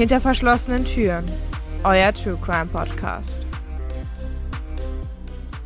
Hinter verschlossenen Türen. Euer True Crime Podcast.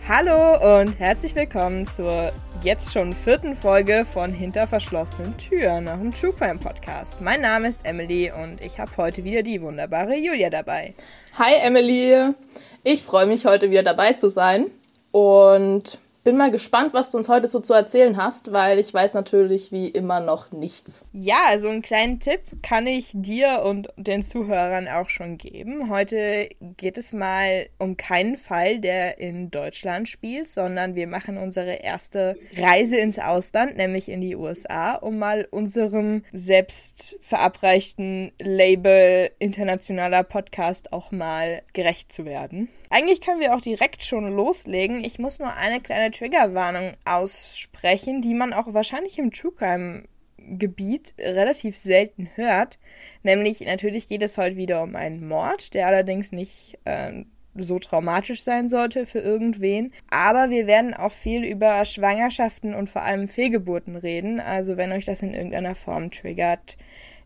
Hallo und herzlich willkommen zur jetzt schon vierten Folge von Hinter verschlossenen Türen, einem True Crime Podcast. Mein Name ist Emily und ich habe heute wieder die wunderbare Julia dabei. Hi Emily, ich freue mich heute wieder dabei zu sein und bin mal gespannt, was du uns heute so zu erzählen hast, weil ich weiß natürlich wie immer noch nichts. Ja, also einen kleinen Tipp kann ich dir und den Zuhörern auch schon geben. Heute geht es mal um keinen Fall, der in Deutschland spielt, sondern wir machen unsere erste Reise ins Ausland, nämlich in die USA, um mal unserem selbst verabreichten Label internationaler Podcast auch mal gerecht zu werden. Eigentlich können wir auch direkt schon loslegen. Ich muss nur eine kleine Triggerwarnung aussprechen, die man auch wahrscheinlich im True Crime Gebiet relativ selten hört. Nämlich natürlich geht es heute wieder um einen Mord, der allerdings nicht äh, so traumatisch sein sollte für irgendwen. Aber wir werden auch viel über Schwangerschaften und vor allem Fehlgeburten reden. Also wenn euch das in irgendeiner Form triggert,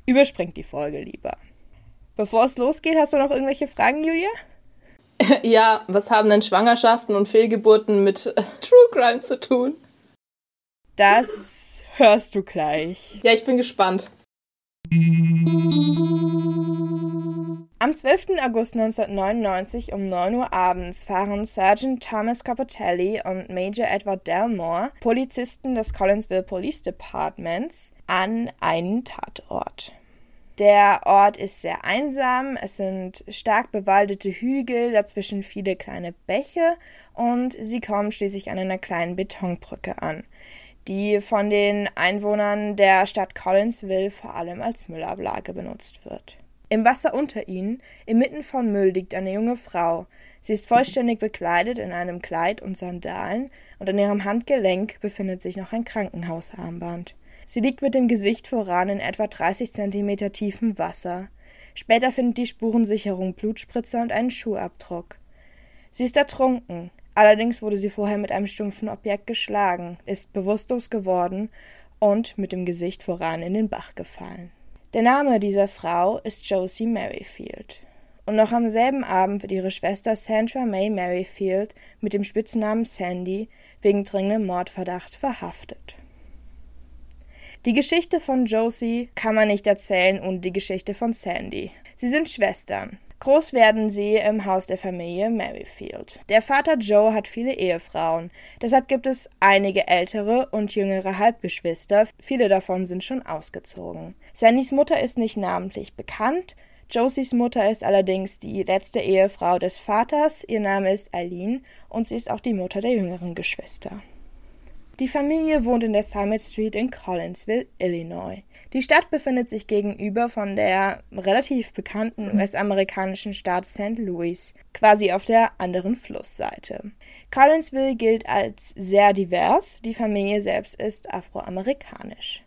überspringt die Folge lieber. Bevor es losgeht, hast du noch irgendwelche Fragen, Julia? Ja, was haben denn Schwangerschaften und Fehlgeburten mit äh, True Crime zu tun? Das hörst du gleich. Ja, ich bin gespannt. Am 12. August 1999 um 9 Uhr abends fahren Sergeant Thomas Capotelli und Major Edward Delmore, Polizisten des Collinsville Police Departments, an einen Tatort. Der Ort ist sehr einsam, es sind stark bewaldete Hügel, dazwischen viele kleine Bäche und sie kommen schließlich an einer kleinen Betonbrücke an, die von den Einwohnern der Stadt Collinsville vor allem als Müllablage benutzt wird. Im Wasser unter ihnen, inmitten von Müll, liegt eine junge Frau. Sie ist vollständig bekleidet in einem Kleid und Sandalen, und an ihrem Handgelenk befindet sich noch ein Krankenhausarmband. Sie liegt mit dem Gesicht voran in etwa 30 Zentimeter tiefem Wasser. Später findet die Spurensicherung Blutspritzer und einen Schuhabdruck. Sie ist ertrunken. Allerdings wurde sie vorher mit einem stumpfen Objekt geschlagen, ist bewusstlos geworden und mit dem Gesicht voran in den Bach gefallen. Der Name dieser Frau ist Josie Merrifield. Und noch am selben Abend wird ihre Schwester Sandra May Merrifield mit dem Spitznamen Sandy wegen dringendem Mordverdacht verhaftet. Die Geschichte von Josie kann man nicht erzählen ohne die Geschichte von Sandy. Sie sind Schwestern. Groß werden sie im Haus der Familie Merrifield. Der Vater Joe hat viele Ehefrauen, deshalb gibt es einige ältere und jüngere Halbgeschwister, viele davon sind schon ausgezogen. Sandys Mutter ist nicht namentlich bekannt, Josies Mutter ist allerdings die letzte Ehefrau des Vaters, ihr Name ist Eileen und sie ist auch die Mutter der jüngeren Geschwister. Die Familie wohnt in der Summit Street in Collinsville, Illinois. Die Stadt befindet sich gegenüber von der relativ bekannten US-amerikanischen Stadt St. Louis, quasi auf der anderen Flussseite. Collinsville gilt als sehr divers, die Familie selbst ist afroamerikanisch.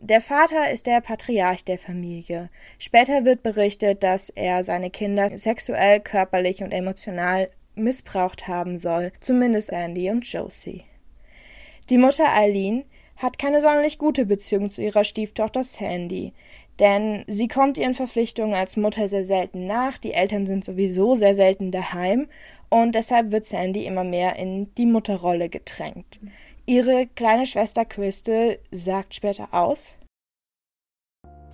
Der Vater ist der Patriarch der Familie. Später wird berichtet, dass er seine Kinder sexuell, körperlich und emotional missbraucht haben soll, zumindest Andy und Josie. Die Mutter Eileen hat keine sonderlich gute Beziehung zu ihrer Stieftochter Sandy, denn sie kommt ihren Verpflichtungen als Mutter sehr selten nach, die Eltern sind sowieso sehr selten daheim und deshalb wird Sandy immer mehr in die Mutterrolle gedrängt. Ihre kleine Schwester Crystal sagt später aus,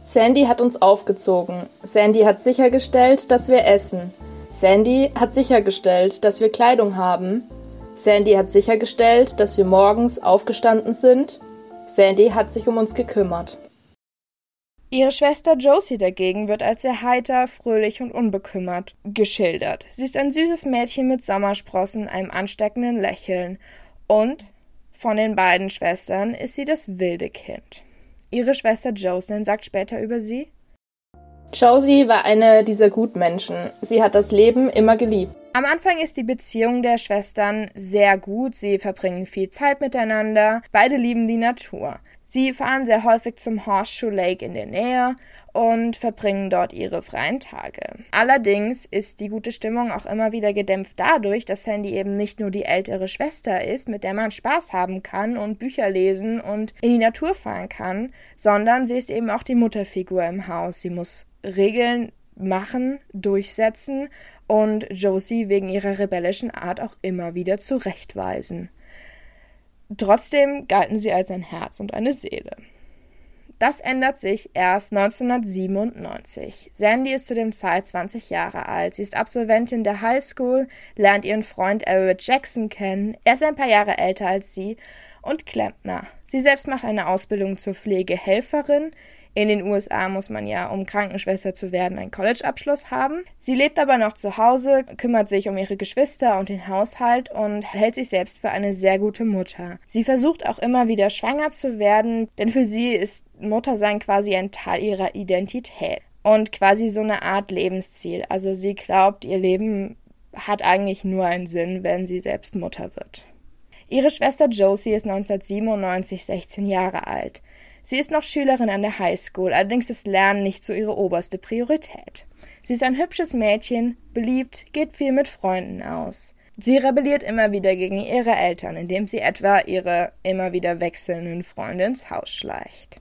Sandy hat uns aufgezogen. Sandy hat sichergestellt, dass wir essen. Sandy hat sichergestellt, dass wir Kleidung haben. Sandy hat sichergestellt, dass wir morgens aufgestanden sind. Sandy hat sich um uns gekümmert. Ihre Schwester Josie dagegen wird als sehr heiter, fröhlich und unbekümmert geschildert. Sie ist ein süßes Mädchen mit Sommersprossen, einem ansteckenden Lächeln und von den beiden Schwestern ist sie das wilde Kind. Ihre Schwester Jocelyn sagt später über sie Josie war eine dieser Gutmenschen. Sie hat das Leben immer geliebt. Am Anfang ist die Beziehung der Schwestern sehr gut. Sie verbringen viel Zeit miteinander. Beide lieben die Natur. Sie fahren sehr häufig zum Horseshoe Lake in der Nähe und verbringen dort ihre freien Tage. Allerdings ist die gute Stimmung auch immer wieder gedämpft dadurch, dass Sandy eben nicht nur die ältere Schwester ist, mit der man Spaß haben kann und Bücher lesen und in die Natur fahren kann, sondern sie ist eben auch die Mutterfigur im Haus. Sie muss Regeln machen, durchsetzen und Josie wegen ihrer rebellischen Art auch immer wieder zurechtweisen. Trotzdem galten sie als ein Herz und eine Seele. Das ändert sich erst 1997. Sandy ist zu dem Zeit 20 Jahre alt. Sie ist Absolventin der High School, lernt ihren Freund Everett Jackson kennen. Er ist ein paar Jahre älter als sie und Klempner. Sie selbst macht eine Ausbildung zur Pflegehelferin. In den USA muss man ja, um Krankenschwester zu werden, einen College-Abschluss haben. Sie lebt aber noch zu Hause, kümmert sich um ihre Geschwister und den Haushalt und hält sich selbst für eine sehr gute Mutter. Sie versucht auch immer wieder schwanger zu werden, denn für sie ist Muttersein quasi ein Teil ihrer Identität und quasi so eine Art Lebensziel. Also sie glaubt, ihr Leben hat eigentlich nur einen Sinn, wenn sie selbst Mutter wird. Ihre Schwester Josie ist 1997 16 Jahre alt. Sie ist noch Schülerin an der High School, allerdings ist Lernen nicht so ihre oberste Priorität. Sie ist ein hübsches Mädchen, beliebt, geht viel mit Freunden aus. Sie rebelliert immer wieder gegen ihre Eltern, indem sie etwa ihre immer wieder wechselnden Freunde ins Haus schleicht.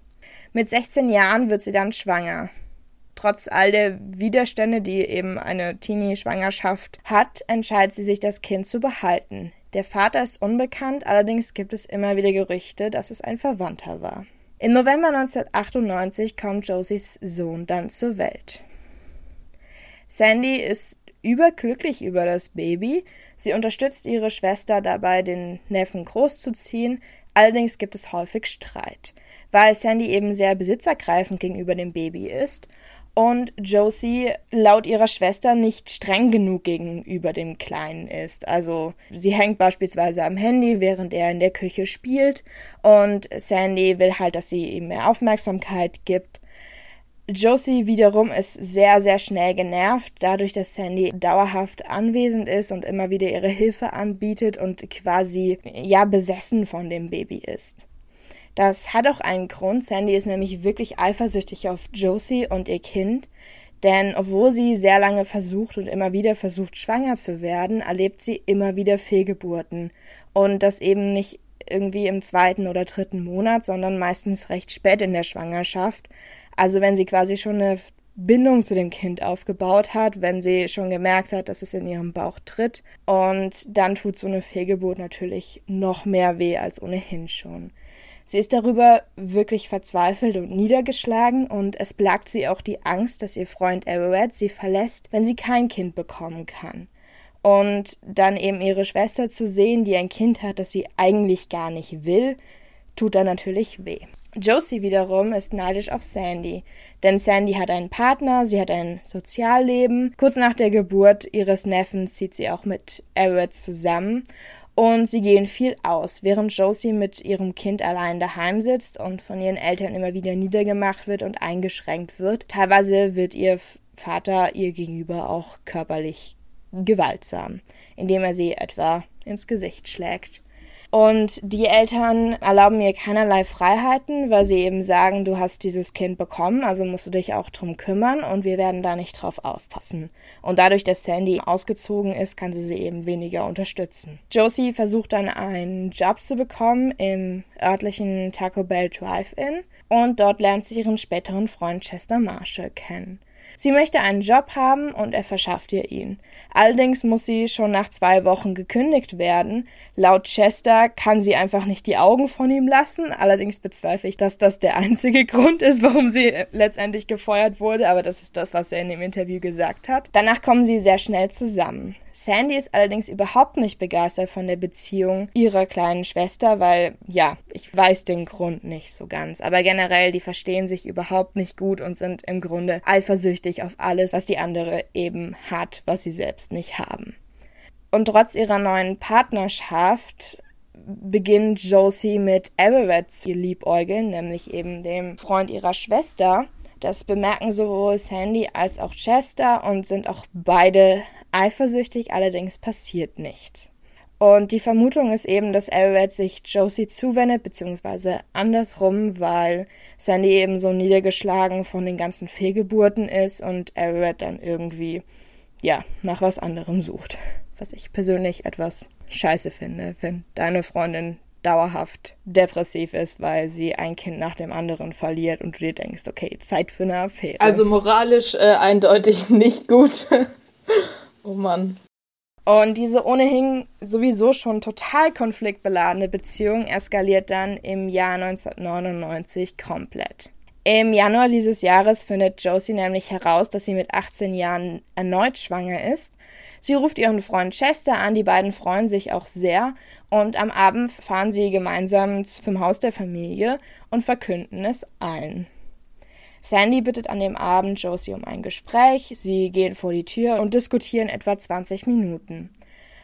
Mit 16 Jahren wird sie dann schwanger. Trotz all der Widerstände, die eben eine Teenie-Schwangerschaft hat, entscheidet sie sich, das Kind zu behalten. Der Vater ist unbekannt, allerdings gibt es immer wieder Gerüchte, dass es ein Verwandter war. Im November 1998 kommt Josies Sohn dann zur Welt. Sandy ist überglücklich über das Baby. Sie unterstützt ihre Schwester dabei, den Neffen großzuziehen. Allerdings gibt es häufig Streit, weil Sandy eben sehr besitzergreifend gegenüber dem Baby ist und Josie laut ihrer Schwester nicht streng genug gegenüber dem Kleinen ist. Also sie hängt beispielsweise am Handy, während er in der Küche spielt und Sandy will halt, dass sie ihm mehr Aufmerksamkeit gibt. Josie wiederum ist sehr, sehr schnell genervt, dadurch, dass Sandy dauerhaft anwesend ist und immer wieder ihre Hilfe anbietet und quasi ja besessen von dem Baby ist. Das hat auch einen Grund. Sandy ist nämlich wirklich eifersüchtig auf Josie und ihr Kind. Denn obwohl sie sehr lange versucht und immer wieder versucht, schwanger zu werden, erlebt sie immer wieder Fehlgeburten. Und das eben nicht irgendwie im zweiten oder dritten Monat, sondern meistens recht spät in der Schwangerschaft. Also wenn sie quasi schon eine Bindung zu dem Kind aufgebaut hat, wenn sie schon gemerkt hat, dass es in ihrem Bauch tritt. Und dann tut so eine Fehlgeburt natürlich noch mehr weh als ohnehin schon. Sie ist darüber wirklich verzweifelt und niedergeschlagen und es plagt sie auch die Angst, dass ihr Freund Everett sie verlässt, wenn sie kein Kind bekommen kann. Und dann eben ihre Schwester zu sehen, die ein Kind hat, das sie eigentlich gar nicht will, tut dann natürlich weh. Josie wiederum ist neidisch auf Sandy, denn Sandy hat einen Partner, sie hat ein Sozialleben. Kurz nach der Geburt ihres Neffens zieht sie auch mit Everett zusammen und sie gehen viel aus, während Josie mit ihrem Kind allein daheim sitzt und von ihren Eltern immer wieder niedergemacht wird und eingeschränkt wird. Teilweise wird ihr Vater ihr gegenüber auch körperlich gewaltsam, indem er sie etwa ins Gesicht schlägt. Und die Eltern erlauben ihr keinerlei Freiheiten, weil sie eben sagen, du hast dieses Kind bekommen, also musst du dich auch drum kümmern und wir werden da nicht drauf aufpassen. Und dadurch, dass Sandy ausgezogen ist, kann sie sie eben weniger unterstützen. Josie versucht dann einen Job zu bekommen im örtlichen Taco Bell Drive-In und dort lernt sie ihren späteren Freund Chester Marshall kennen. Sie möchte einen Job haben und er verschafft ihr ihn. Allerdings muss sie schon nach zwei Wochen gekündigt werden. Laut Chester kann sie einfach nicht die Augen von ihm lassen. Allerdings bezweifle ich, dass das der einzige Grund ist, warum sie letztendlich gefeuert wurde, aber das ist das, was er in dem Interview gesagt hat. Danach kommen sie sehr schnell zusammen. Sandy ist allerdings überhaupt nicht begeistert von der Beziehung ihrer kleinen Schwester, weil, ja, ich weiß den Grund nicht so ganz. Aber generell, die verstehen sich überhaupt nicht gut und sind im Grunde eifersüchtig auf alles, was die andere eben hat, was sie selbst nicht haben. Und trotz ihrer neuen Partnerschaft beginnt Josie mit Everett zu liebäugeln, nämlich eben dem Freund ihrer Schwester. Das bemerken sowohl Sandy als auch Chester und sind auch beide eifersüchtig, allerdings passiert nichts. Und die Vermutung ist eben, dass Everett sich Josie zuwendet, beziehungsweise andersrum, weil Sandy eben so niedergeschlagen von den ganzen Fehlgeburten ist und Everett dann irgendwie, ja, nach was anderem sucht. Was ich persönlich etwas scheiße finde, wenn deine Freundin dauerhaft depressiv ist, weil sie ein Kind nach dem anderen verliert und du dir denkst, okay, Zeit für eine Affäre. Also moralisch äh, eindeutig nicht gut. oh Mann. Und diese ohnehin sowieso schon total konfliktbeladene Beziehung eskaliert dann im Jahr 1999 komplett. Im Januar dieses Jahres findet Josie nämlich heraus, dass sie mit 18 Jahren erneut schwanger ist. Sie ruft ihren Freund Chester an, die beiden freuen sich auch sehr und am Abend fahren sie gemeinsam zum Haus der Familie und verkünden es allen. Sandy bittet an dem Abend Josie um ein Gespräch, sie gehen vor die Tür und diskutieren etwa 20 Minuten.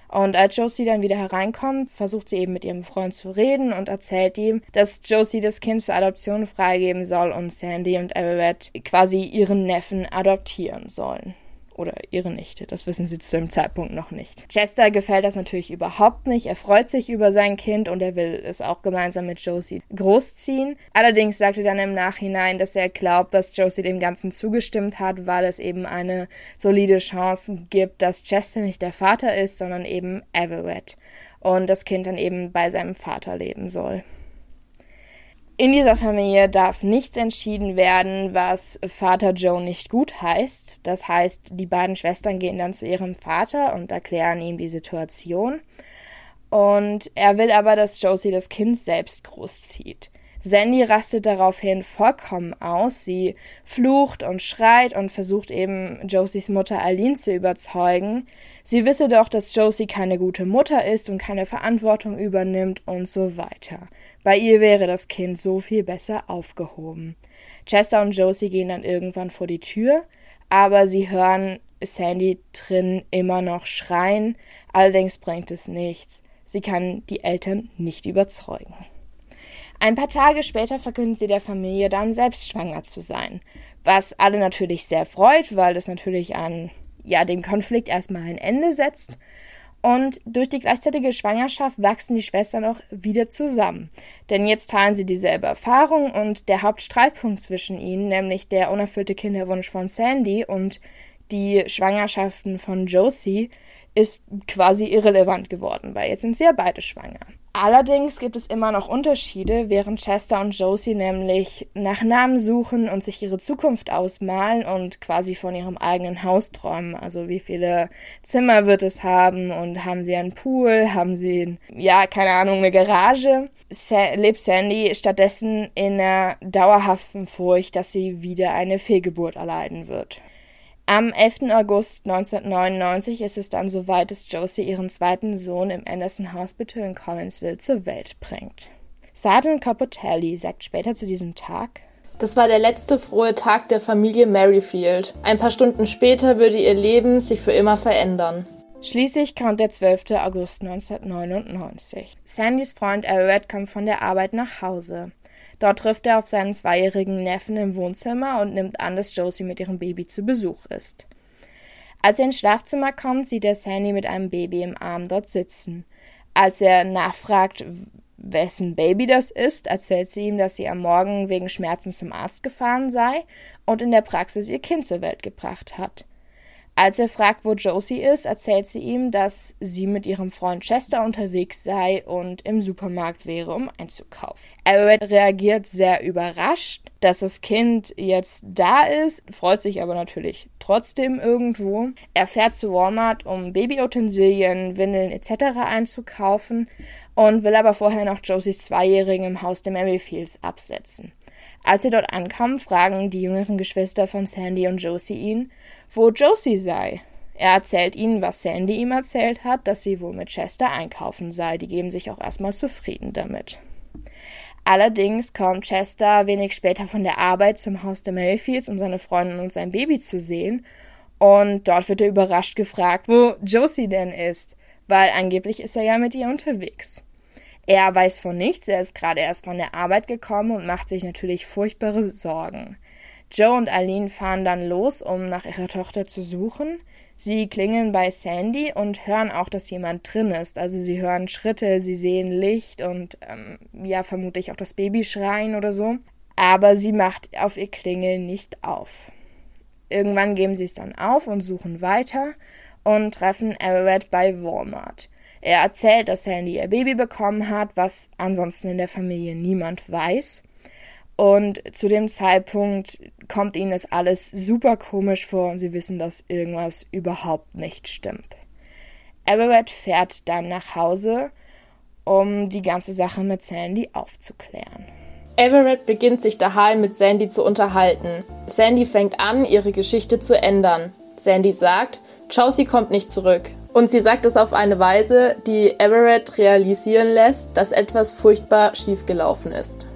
Und als Josie dann wieder hereinkommt, versucht sie eben mit ihrem Freund zu reden und erzählt ihm, dass Josie das Kind zur Adoption freigeben soll und Sandy und Everett quasi ihren Neffen adoptieren sollen oder ihre Nichte. Das wissen sie zu dem Zeitpunkt noch nicht. Chester gefällt das natürlich überhaupt nicht. Er freut sich über sein Kind und er will es auch gemeinsam mit Josie großziehen. Allerdings sagt er dann im Nachhinein, dass er glaubt, dass Josie dem Ganzen zugestimmt hat, weil es eben eine solide Chance gibt, dass Chester nicht der Vater ist, sondern eben Everett. Und das Kind dann eben bei seinem Vater leben soll. In dieser Familie darf nichts entschieden werden, was Vater Joe nicht gut heißt. Das heißt, die beiden Schwestern gehen dann zu ihrem Vater und erklären ihm die Situation. Und er will aber, dass Josie das Kind selbst großzieht. Sandy rastet daraufhin vollkommen aus. Sie flucht und schreit und versucht eben Josies Mutter Aline zu überzeugen. Sie wisse doch, dass Josie keine gute Mutter ist und keine Verantwortung übernimmt und so weiter. Bei ihr wäre das Kind so viel besser aufgehoben. Chester und Josie gehen dann irgendwann vor die Tür, aber sie hören Sandy drin immer noch schreien, allerdings bringt es nichts. Sie kann die Eltern nicht überzeugen. Ein paar Tage später verkündet sie der Familie dann, selbst schwanger zu sein. Was alle natürlich sehr freut, weil das natürlich an ja, dem Konflikt erstmal ein Ende setzt. Und durch die gleichzeitige Schwangerschaft wachsen die Schwestern auch wieder zusammen. Denn jetzt teilen sie dieselbe Erfahrung und der Hauptstreitpunkt zwischen ihnen, nämlich der unerfüllte Kinderwunsch von Sandy und die Schwangerschaften von Josie, ist quasi irrelevant geworden, weil jetzt sind sie ja beide schwanger. Allerdings gibt es immer noch Unterschiede, während Chester und Josie nämlich nach Namen suchen und sich ihre Zukunft ausmalen und quasi von ihrem eigenen Haus träumen. Also wie viele Zimmer wird es haben und haben sie einen Pool, haben sie, ja, keine Ahnung, eine Garage. Sa lebt Sandy stattdessen in einer dauerhaften Furcht, dass sie wieder eine Fehlgeburt erleiden wird. Am 11. August 1999 ist es dann soweit, dass Josie ihren zweiten Sohn im Anderson Hospital in Collinsville zur Welt bringt. Sergeant Capotelli sagt später zu diesem Tag, das war der letzte frohe Tag der Familie Merrifield. Ein paar Stunden später würde ihr Leben sich für immer verändern. Schließlich kommt der 12. August 1999. Sandys Freund Everett kommt von der Arbeit nach Hause. Dort trifft er auf seinen zweijährigen Neffen im Wohnzimmer und nimmt an, dass Josie mit ihrem Baby zu Besuch ist. Als er ins Schlafzimmer kommt, sieht er Sandy mit einem Baby im Arm dort sitzen. Als er nachfragt, wessen Baby das ist, erzählt sie ihm, dass sie am Morgen wegen Schmerzen zum Arzt gefahren sei und in der Praxis ihr Kind zur Welt gebracht hat. Als er fragt, wo Josie ist, erzählt sie ihm, dass sie mit ihrem Freund Chester unterwegs sei und im Supermarkt wäre, um einzukaufen. Everett reagiert sehr überrascht, dass das Kind jetzt da ist, freut sich aber natürlich trotzdem irgendwo. Er fährt zu Walmart, um Babyutensilien, Windeln etc. einzukaufen und will aber vorher noch Josies Zweijährigen im Haus der Merrifields absetzen. Als sie dort ankommen, fragen die jüngeren Geschwister von Sandy und Josie ihn, wo Josie sei. Er erzählt ihnen, was Sandy ihm erzählt hat, dass sie wohl mit Chester einkaufen sei. Die geben sich auch erstmal zufrieden damit. Allerdings kommt Chester wenig später von der Arbeit zum Haus der Mayfields, um seine Freundin und sein Baby zu sehen. Und dort wird er überrascht gefragt, wo Josie denn ist, weil angeblich ist er ja mit ihr unterwegs. Er weiß von nichts, er ist gerade erst von der Arbeit gekommen und macht sich natürlich furchtbare Sorgen. Joe und Aline fahren dann los, um nach ihrer Tochter zu suchen. Sie klingeln bei Sandy und hören auch, dass jemand drin ist. Also sie hören Schritte, sie sehen Licht und ähm, ja, vermutlich auch das Baby schreien oder so. Aber sie macht auf ihr Klingeln nicht auf. Irgendwann geben sie es dann auf und suchen weiter und treffen Everett bei Walmart. Er erzählt, dass Sandy ihr Baby bekommen hat, was ansonsten in der Familie niemand weiß. Und zu dem Zeitpunkt kommt ihnen das alles super komisch vor und sie wissen, dass irgendwas überhaupt nicht stimmt. Everett fährt dann nach Hause, um die ganze Sache mit Sandy aufzuklären. Everett beginnt sich daheim mit Sandy zu unterhalten. Sandy fängt an, ihre Geschichte zu ändern. Sandy sagt, Chaucy kommt nicht zurück. Und sie sagt es auf eine Weise, die Everett realisieren lässt, dass etwas furchtbar schiefgelaufen ist.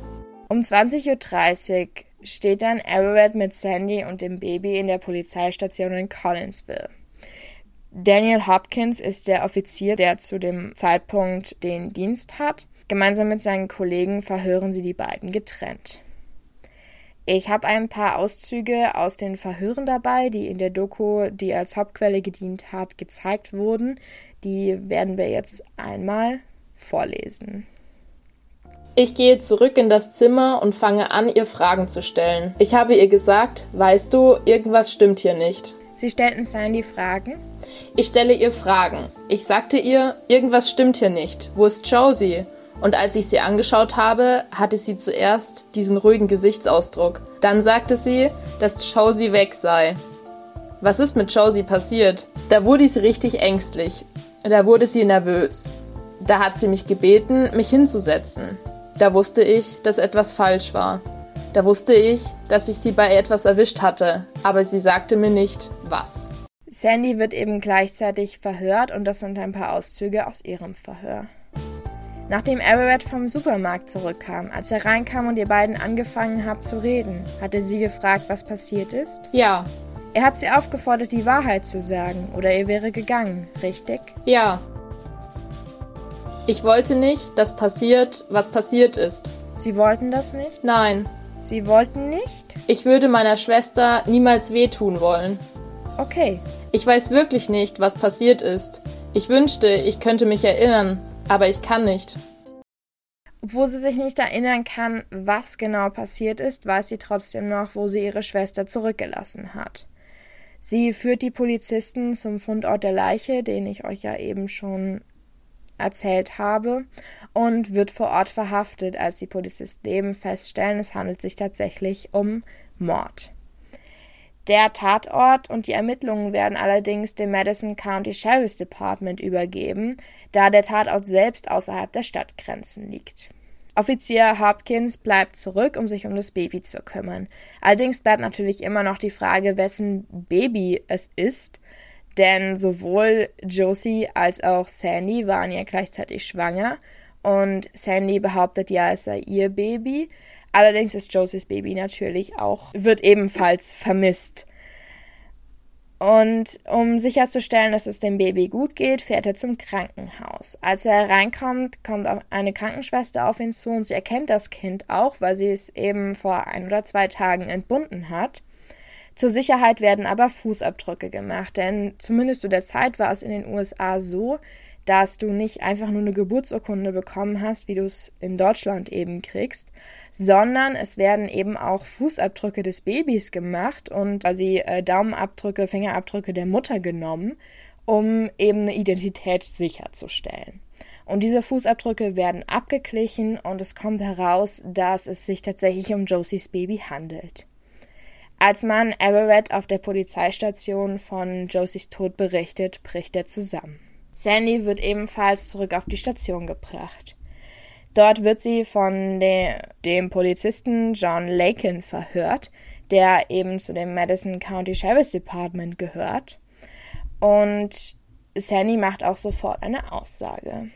Um 20.30 Uhr steht dann Everett mit Sandy und dem Baby in der Polizeistation in Collinsville. Daniel Hopkins ist der Offizier, der zu dem Zeitpunkt den Dienst hat. Gemeinsam mit seinen Kollegen verhören sie die beiden getrennt. Ich habe ein paar Auszüge aus den Verhören dabei, die in der Doku, die als Hauptquelle gedient hat, gezeigt wurden. Die werden wir jetzt einmal vorlesen. Ich gehe zurück in das Zimmer und fange an, ihr Fragen zu stellen. Ich habe ihr gesagt, weißt du, irgendwas stimmt hier nicht. Sie stellten Sandy Fragen? Ich stelle ihr Fragen. Ich sagte ihr, irgendwas stimmt hier nicht. Wo ist Josie? Und als ich sie angeschaut habe, hatte sie zuerst diesen ruhigen Gesichtsausdruck. Dann sagte sie, dass Josie weg sei. Was ist mit Josie passiert? Da wurde sie richtig ängstlich. Da wurde sie nervös. Da hat sie mich gebeten, mich hinzusetzen. Da wusste ich, dass etwas falsch war. Da wusste ich, dass ich sie bei etwas erwischt hatte, aber sie sagte mir nicht, was. Sandy wird eben gleichzeitig verhört und das sind ein paar Auszüge aus ihrem Verhör. Nachdem Everett vom Supermarkt zurückkam, als er reinkam und ihr beiden angefangen habt zu reden, hatte sie gefragt, was passiert ist? Ja. Er hat sie aufgefordert, die Wahrheit zu sagen, oder er wäre gegangen, richtig? Ja. Ich wollte nicht, dass passiert, was passiert ist. Sie wollten das nicht? Nein. Sie wollten nicht? Ich würde meiner Schwester niemals wehtun wollen. Okay. Ich weiß wirklich nicht, was passiert ist. Ich wünschte, ich könnte mich erinnern, aber ich kann nicht. Obwohl sie sich nicht erinnern kann, was genau passiert ist, weiß sie trotzdem noch, wo sie ihre Schwester zurückgelassen hat. Sie führt die Polizisten zum Fundort der Leiche, den ich euch ja eben schon erzählt habe, und wird vor Ort verhaftet, als die Polizisten eben feststellen, es handelt sich tatsächlich um Mord. Der Tatort und die Ermittlungen werden allerdings dem Madison County Sheriff's Department übergeben, da der Tatort selbst außerhalb der Stadtgrenzen liegt. Offizier Hopkins bleibt zurück, um sich um das Baby zu kümmern. Allerdings bleibt natürlich immer noch die Frage, wessen Baby es ist, denn sowohl Josie als auch Sandy waren ja gleichzeitig schwanger und Sandy behauptet ja, es sei ihr Baby. Allerdings ist Josies Baby natürlich auch, wird ebenfalls vermisst. Und um sicherzustellen, dass es dem Baby gut geht, fährt er zum Krankenhaus. Als er reinkommt, kommt eine Krankenschwester auf ihn zu und sie erkennt das Kind auch, weil sie es eben vor ein oder zwei Tagen entbunden hat. Zur Sicherheit werden aber Fußabdrücke gemacht, denn zumindest zu der Zeit war es in den USA so, dass du nicht einfach nur eine Geburtsurkunde bekommen hast, wie du es in Deutschland eben kriegst, sondern es werden eben auch Fußabdrücke des Babys gemacht und quasi äh, Daumenabdrücke, Fingerabdrücke der Mutter genommen, um eben eine Identität sicherzustellen. Und diese Fußabdrücke werden abgeglichen und es kommt heraus, dass es sich tatsächlich um Josies Baby handelt. Als man Everett auf der Polizeistation von Josies Tod berichtet, bricht er zusammen. Sandy wird ebenfalls zurück auf die Station gebracht. Dort wird sie von de dem Polizisten John Lakin verhört, der eben zu dem Madison County Sheriff's Department gehört. Und Sandy macht auch sofort eine Aussage.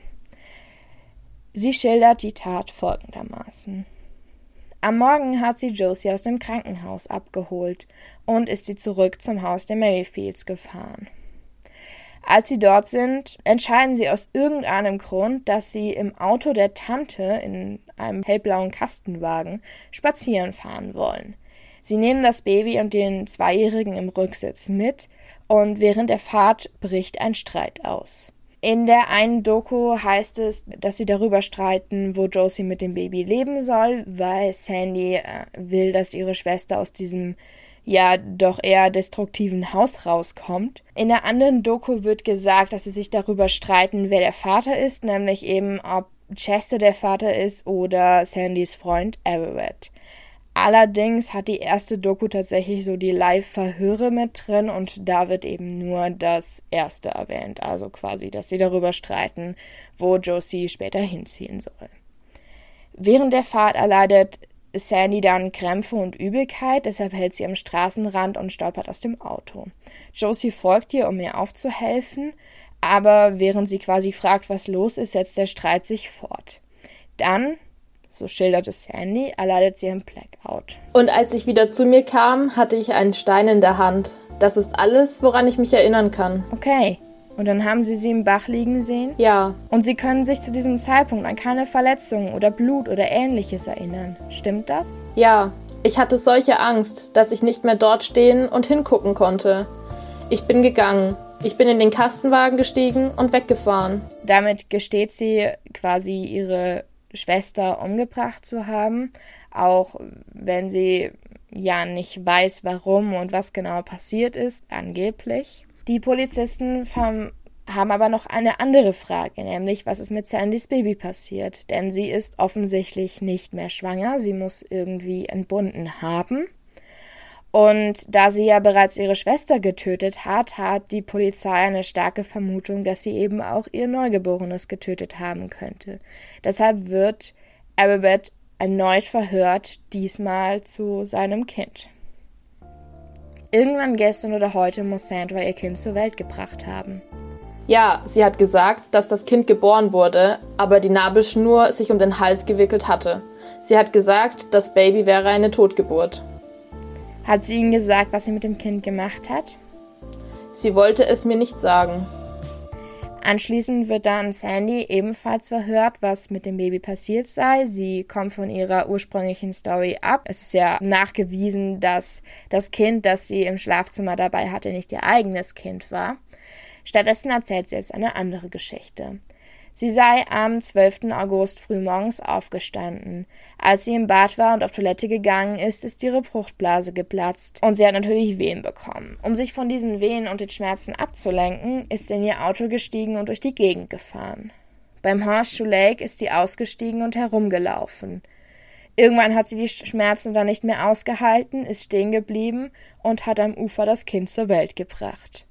Sie schildert die Tat folgendermaßen. Am Morgen hat sie Josie aus dem Krankenhaus abgeholt und ist sie zurück zum Haus der Merrifields gefahren. Als sie dort sind, entscheiden sie aus irgendeinem Grund, dass sie im Auto der Tante in einem hellblauen Kastenwagen spazieren fahren wollen. Sie nehmen das Baby und den Zweijährigen im Rücksitz mit und während der Fahrt bricht ein Streit aus. In der einen Doku heißt es, dass sie darüber streiten, wo Josie mit dem Baby leben soll, weil Sandy äh, will, dass ihre Schwester aus diesem ja doch eher destruktiven Haus rauskommt. In der anderen Doku wird gesagt, dass sie sich darüber streiten, wer der Vater ist, nämlich eben ob Chester der Vater ist oder Sandys Freund Everett. Allerdings hat die erste Doku tatsächlich so die Live-Verhöre mit drin und da wird eben nur das erste erwähnt, also quasi, dass sie darüber streiten, wo Josie später hinziehen soll. Während der Fahrt erleidet Sandy dann Krämpfe und Übelkeit, deshalb hält sie am Straßenrand und stolpert aus dem Auto. Josie folgt ihr, um ihr aufzuhelfen, aber während sie quasi fragt, was los ist, setzt der Streit sich fort. Dann, so schildert es Sandy, erleidet sie ein Blackout. Und als ich wieder zu mir kam, hatte ich einen Stein in der Hand. Das ist alles, woran ich mich erinnern kann. Okay, und dann haben Sie sie im Bach liegen sehen? Ja. Und Sie können sich zu diesem Zeitpunkt an keine Verletzungen oder Blut oder ähnliches erinnern. Stimmt das? Ja. Ich hatte solche Angst, dass ich nicht mehr dort stehen und hingucken konnte. Ich bin gegangen. Ich bin in den Kastenwagen gestiegen und weggefahren. Damit gesteht sie quasi ihre Schwester umgebracht zu haben, auch wenn sie ja nicht weiß, warum und was genau passiert ist, angeblich. Die Polizisten haben aber noch eine andere Frage, nämlich was ist mit Sandys Baby passiert? Denn sie ist offensichtlich nicht mehr schwanger, sie muss irgendwie entbunden haben. Und da sie ja bereits ihre Schwester getötet hat, hat die Polizei eine starke Vermutung, dass sie eben auch ihr Neugeborenes getötet haben könnte. Deshalb wird Arabet erneut verhört, diesmal zu seinem Kind. Irgendwann gestern oder heute muss Sandra ihr Kind zur Welt gebracht haben. Ja, sie hat gesagt, dass das Kind geboren wurde, aber die Nabelschnur sich um den Hals gewickelt hatte. Sie hat gesagt, das Baby wäre eine Totgeburt. Hat sie Ihnen gesagt, was sie mit dem Kind gemacht hat? Sie wollte es mir nicht sagen. Anschließend wird dann Sandy ebenfalls verhört, was mit dem Baby passiert sei. Sie kommt von ihrer ursprünglichen Story ab. Es ist ja nachgewiesen, dass das Kind, das sie im Schlafzimmer dabei hatte, nicht ihr eigenes Kind war. Stattdessen erzählt sie jetzt eine andere Geschichte. Sie sei am 12. August frühmorgens aufgestanden. Als sie im Bad war und auf Toilette gegangen ist, ist ihre Fruchtblase geplatzt und sie hat natürlich Wehen bekommen. Um sich von diesen Wehen und den Schmerzen abzulenken, ist sie in ihr Auto gestiegen und durch die Gegend gefahren. Beim Horseshoe Lake ist sie ausgestiegen und herumgelaufen. Irgendwann hat sie die Schmerzen dann nicht mehr ausgehalten, ist stehen geblieben und hat am Ufer das Kind zur Welt gebracht.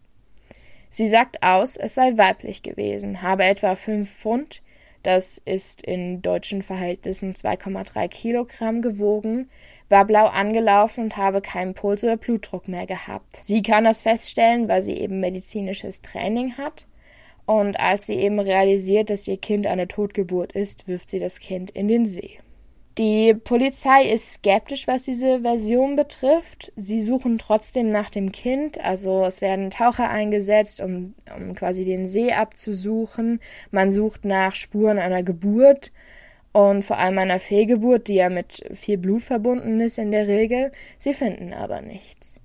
Sie sagt aus, es sei weiblich gewesen, habe etwa fünf Pfund, das ist in deutschen Verhältnissen 2,3 Kilogramm gewogen, war blau angelaufen und habe keinen Puls oder Blutdruck mehr gehabt. Sie kann das feststellen, weil sie eben medizinisches Training hat. Und als sie eben realisiert, dass ihr Kind eine Totgeburt ist, wirft sie das Kind in den See. Die Polizei ist skeptisch, was diese Version betrifft. Sie suchen trotzdem nach dem Kind. Also es werden Taucher eingesetzt, um, um quasi den See abzusuchen. Man sucht nach Spuren einer Geburt und vor allem einer Fehlgeburt, die ja mit viel Blut verbunden ist in der Regel. Sie finden aber nichts.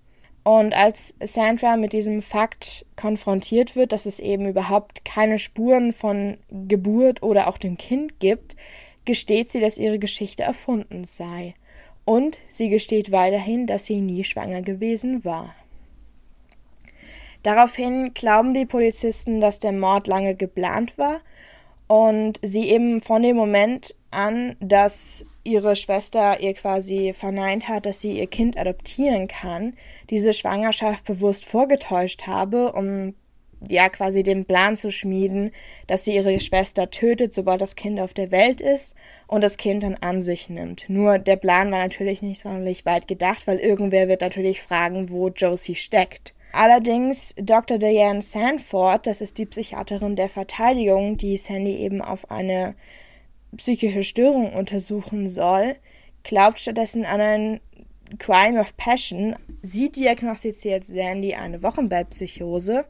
Und als Sandra mit diesem Fakt konfrontiert wird, dass es eben überhaupt keine Spuren von Geburt oder auch dem Kind gibt, gesteht sie, dass ihre Geschichte erfunden sei. Und sie gesteht weiterhin, dass sie nie schwanger gewesen war. Daraufhin glauben die Polizisten, dass der Mord lange geplant war und sie eben von dem Moment an, dass ihre Schwester ihr quasi verneint hat, dass sie ihr Kind adoptieren kann, diese Schwangerschaft bewusst vorgetäuscht habe, um ja quasi den Plan zu schmieden, dass sie ihre Schwester tötet, sobald das Kind auf der Welt ist und das Kind dann an sich nimmt. Nur der Plan war natürlich nicht sonderlich weit gedacht, weil irgendwer wird natürlich fragen, wo Josie steckt. Allerdings Dr. Diane Sanford, das ist die Psychiaterin der Verteidigung, die Sandy eben auf eine psychische Störung untersuchen soll, glaubt stattdessen an ein Crime of Passion. Sie diagnostiziert Sandy eine Wochenbettpsychose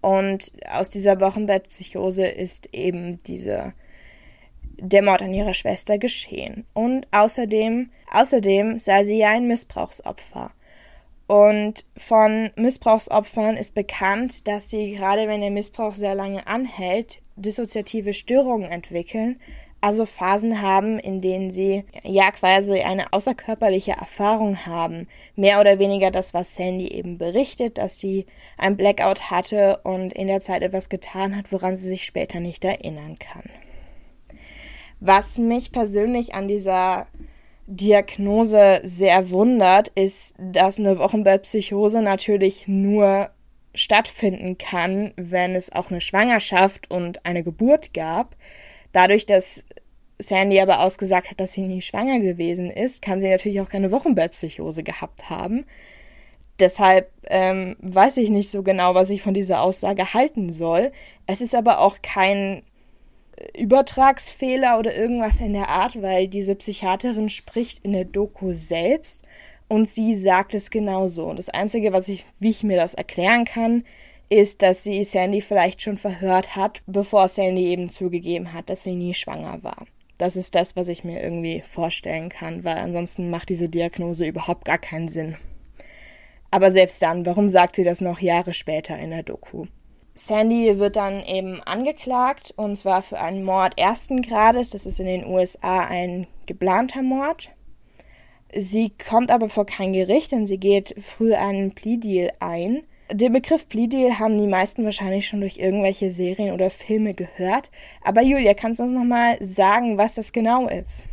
und aus dieser Wochenbettpsychose ist eben diese der Mord an ihrer Schwester geschehen. Und außerdem, außerdem sei sie ja ein Missbrauchsopfer. Und von Missbrauchsopfern ist bekannt, dass sie, gerade wenn der Missbrauch sehr lange anhält, dissoziative Störungen entwickeln, also Phasen haben, in denen sie ja quasi eine außerkörperliche Erfahrung haben. Mehr oder weniger das, was Sandy eben berichtet, dass sie ein Blackout hatte und in der Zeit etwas getan hat, woran sie sich später nicht erinnern kann. Was mich persönlich an dieser Diagnose sehr wundert, ist, dass eine Wochenbettpsychose natürlich nur stattfinden kann, wenn es auch eine Schwangerschaft und eine Geburt gab. Dadurch, dass Sandy aber ausgesagt hat, dass sie nie schwanger gewesen ist, kann sie natürlich auch keine Wochenbettpsychose gehabt haben. Deshalb ähm, weiß ich nicht so genau, was ich von dieser Aussage halten soll. Es ist aber auch kein Übertragsfehler oder irgendwas in der Art, weil diese Psychiaterin spricht in der Doku selbst und sie sagt es genauso. Und das Einzige, was ich, wie ich mir das erklären kann, ist, dass sie Sandy vielleicht schon verhört hat, bevor Sandy eben zugegeben hat, dass sie nie schwanger war. Das ist das, was ich mir irgendwie vorstellen kann, weil ansonsten macht diese Diagnose überhaupt gar keinen Sinn. Aber selbst dann, warum sagt sie das noch Jahre später in der Doku? Sandy wird dann eben angeklagt und zwar für einen Mord ersten Grades. Das ist in den USA ein geplanter Mord. Sie kommt aber vor kein Gericht, denn sie geht früh einen Plea-Deal ein. Den Begriff Plea-Deal haben die meisten wahrscheinlich schon durch irgendwelche Serien oder Filme gehört. Aber Julia, kannst du uns nochmal sagen, was das genau ist?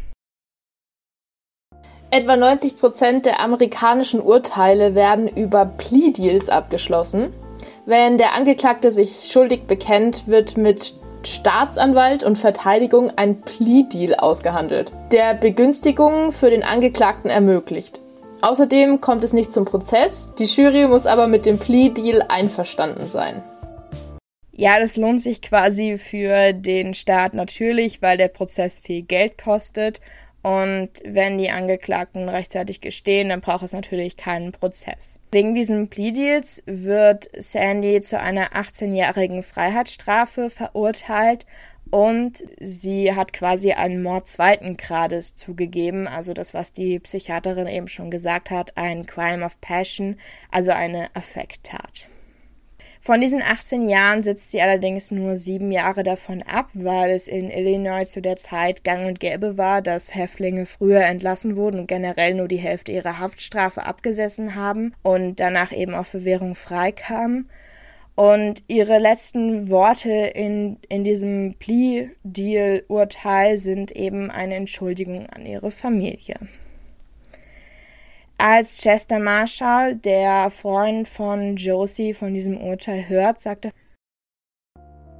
Etwa 90 Prozent der amerikanischen Urteile werden über Plea-Deals abgeschlossen. Wenn der Angeklagte sich schuldig bekennt, wird mit Staatsanwalt und Verteidigung ein Plea-Deal ausgehandelt, der Begünstigungen für den Angeklagten ermöglicht. Außerdem kommt es nicht zum Prozess, die Jury muss aber mit dem Plea-Deal einverstanden sein. Ja, das lohnt sich quasi für den Staat natürlich, weil der Prozess viel Geld kostet und wenn die Angeklagten rechtzeitig gestehen, dann braucht es natürlich keinen Prozess. Wegen diesen Plea-Deals wird Sandy zu einer 18-jährigen Freiheitsstrafe verurteilt und sie hat quasi einen Mord zweiten Grades zugegeben, also das, was die Psychiaterin eben schon gesagt hat, ein Crime of Passion, also eine Affekttat. Von diesen 18 Jahren sitzt sie allerdings nur sieben Jahre davon ab, weil es in Illinois zu der Zeit gang und gäbe war, dass Häftlinge früher entlassen wurden und generell nur die Hälfte ihrer Haftstrafe abgesessen haben und danach eben auf Bewährung freikamen. Und ihre letzten Worte in, in diesem Plea-Deal-Urteil sind eben eine Entschuldigung an ihre Familie. Als Chester Marshall, der Freund von Josie, von diesem Urteil hört, sagte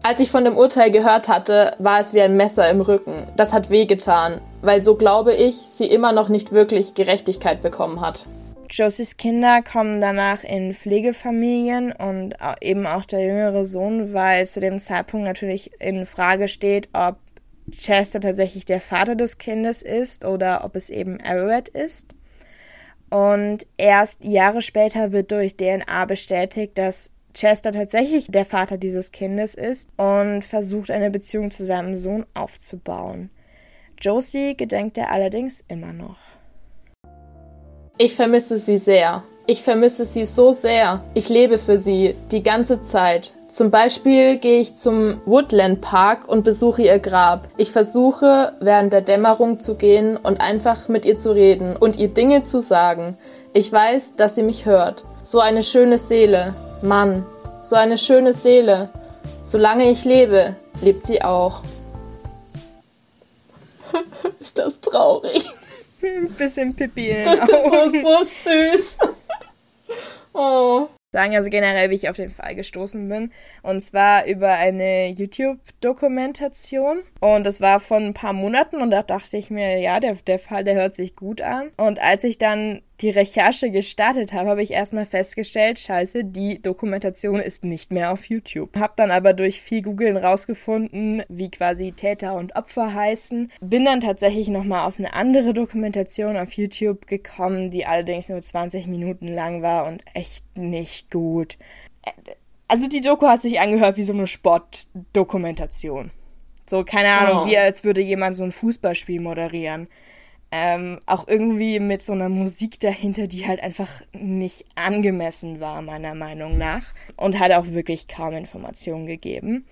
als ich von dem Urteil gehört hatte, war es wie ein Messer im Rücken. Das hat wehgetan, weil so glaube ich, sie immer noch nicht wirklich Gerechtigkeit bekommen hat. Josies Kinder kommen danach in Pflegefamilien und eben auch der jüngere Sohn, weil zu dem Zeitpunkt natürlich in Frage steht, ob Chester tatsächlich der Vater des Kindes ist oder ob es eben Arrowhead ist. Und erst Jahre später wird durch DNA bestätigt, dass Chester tatsächlich der Vater dieses Kindes ist und versucht eine Beziehung zu seinem Sohn aufzubauen. Josie gedenkt er allerdings immer noch. Ich vermisse sie sehr. Ich vermisse sie so sehr. Ich lebe für sie die ganze Zeit. Zum Beispiel gehe ich zum Woodland Park und besuche ihr Grab. Ich versuche, während der Dämmerung zu gehen und einfach mit ihr zu reden und ihr Dinge zu sagen. Ich weiß, dass sie mich hört. So eine schöne Seele. Mann, so eine schöne Seele. Solange ich lebe, lebt sie auch. ist das traurig? Ein bisschen Pipi in den Augen. Das ist so, so süß. oh sagen, also generell, wie ich auf den Fall gestoßen bin. Und zwar über eine YouTube-Dokumentation. Und das war von ein paar Monaten und da dachte ich mir, ja, der, der Fall, der hört sich gut an. Und als ich dann die Recherche gestartet habe, habe ich erstmal festgestellt, scheiße, die Dokumentation ist nicht mehr auf YouTube. Hab dann aber durch viel Googlen rausgefunden, wie quasi Täter und Opfer heißen. Bin dann tatsächlich nochmal auf eine andere Dokumentation auf YouTube gekommen, die allerdings nur 20 Minuten lang war und echt nicht gut. Also die Doku hat sich angehört wie so eine Sportdokumentation. So, keine Ahnung, oh. wie als würde jemand so ein Fußballspiel moderieren. Ähm, auch irgendwie mit so einer Musik dahinter, die halt einfach nicht angemessen war, meiner Meinung nach. Und hat auch wirklich kaum Informationen gegeben.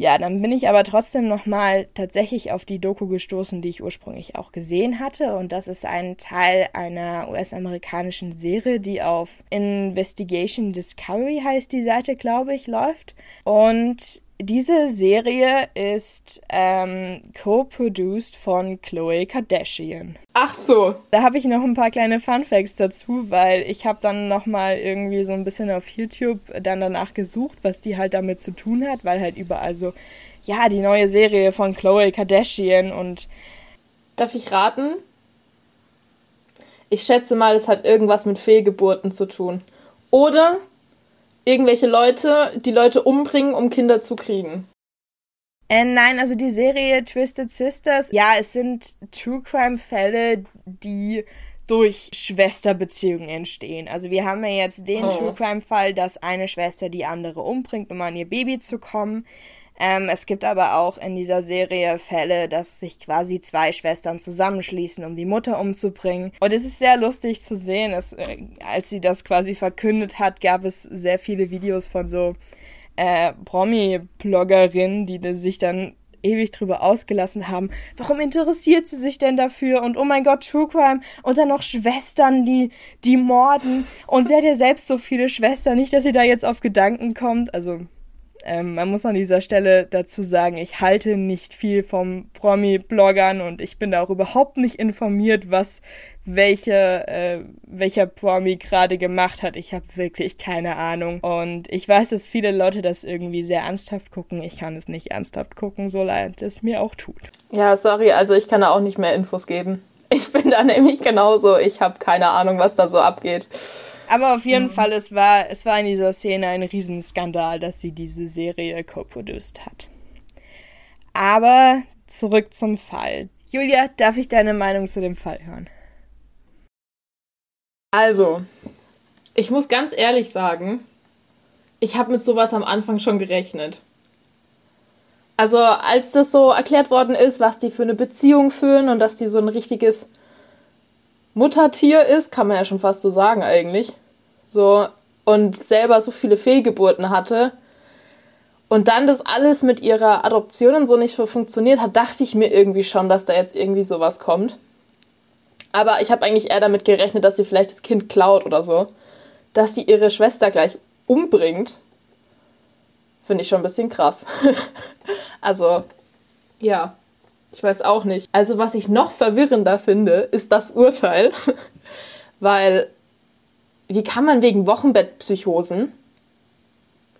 Ja, dann bin ich aber trotzdem nochmal tatsächlich auf die Doku gestoßen, die ich ursprünglich auch gesehen hatte. Und das ist ein Teil einer US-amerikanischen Serie, die auf Investigation Discovery heißt die Seite, glaube ich, läuft. Und diese Serie ist ähm, co-produced von Chloe Kardashian. Ach so. Da habe ich noch ein paar kleine Fun Facts dazu, weil ich habe dann noch mal irgendwie so ein bisschen auf YouTube dann danach gesucht, was die halt damit zu tun hat, weil halt überall so, ja, die neue Serie von Chloe Kardashian und... Darf ich raten? Ich schätze mal, es hat irgendwas mit Fehlgeburten zu tun. Oder irgendwelche Leute, die Leute umbringen, um Kinder zu kriegen. Äh, nein, also die Serie Twisted Sisters, ja, es sind True Crime Fälle, die durch Schwesterbeziehungen entstehen. Also wir haben ja jetzt den oh. True Crime Fall, dass eine Schwester die andere umbringt, um an ihr Baby zu kommen. Ähm, es gibt aber auch in dieser Serie Fälle, dass sich quasi zwei Schwestern zusammenschließen, um die Mutter umzubringen. Und es ist sehr lustig zu sehen. Es, äh, als sie das quasi verkündet hat, gab es sehr viele Videos von so äh, Promi-Bloggerinnen, die sich dann ewig drüber ausgelassen haben. Warum interessiert sie sich denn dafür? Und oh mein Gott, True Crime. Und dann noch Schwestern, die, die morden. Und sie hat ja selbst so viele Schwestern. Nicht, dass sie da jetzt auf Gedanken kommt. Also, ähm, man muss an dieser Stelle dazu sagen, ich halte nicht viel vom Promi-Bloggern und ich bin da auch überhaupt nicht informiert, was welche, äh, welcher Promi gerade gemacht hat. Ich habe wirklich keine Ahnung. Und ich weiß, dass viele Leute das irgendwie sehr ernsthaft gucken. Ich kann es nicht ernsthaft gucken, so leid es mir auch tut. Ja, sorry, also ich kann da auch nicht mehr Infos geben. Ich bin da nämlich genauso. Ich habe keine Ahnung, was da so abgeht. Aber auf jeden mhm. Fall, es war, es war in dieser Szene ein Riesenskandal, dass sie diese Serie co-produced hat. Aber zurück zum Fall. Julia, darf ich deine Meinung zu dem Fall hören? Also, ich muss ganz ehrlich sagen, ich habe mit sowas am Anfang schon gerechnet. Also, als das so erklärt worden ist, was die für eine Beziehung führen und dass die so ein richtiges Muttertier ist, kann man ja schon fast so sagen eigentlich. So, und selber so viele Fehlgeburten hatte. Und dann das alles mit ihrer Adoption und so nicht so funktioniert hat, dachte ich mir irgendwie schon, dass da jetzt irgendwie sowas kommt. Aber ich habe eigentlich eher damit gerechnet, dass sie vielleicht das Kind klaut oder so. Dass sie ihre Schwester gleich umbringt, finde ich schon ein bisschen krass. also, ja. Ich weiß auch nicht. Also, was ich noch verwirrender finde, ist das Urteil. Weil, wie kann man wegen Wochenbettpsychosen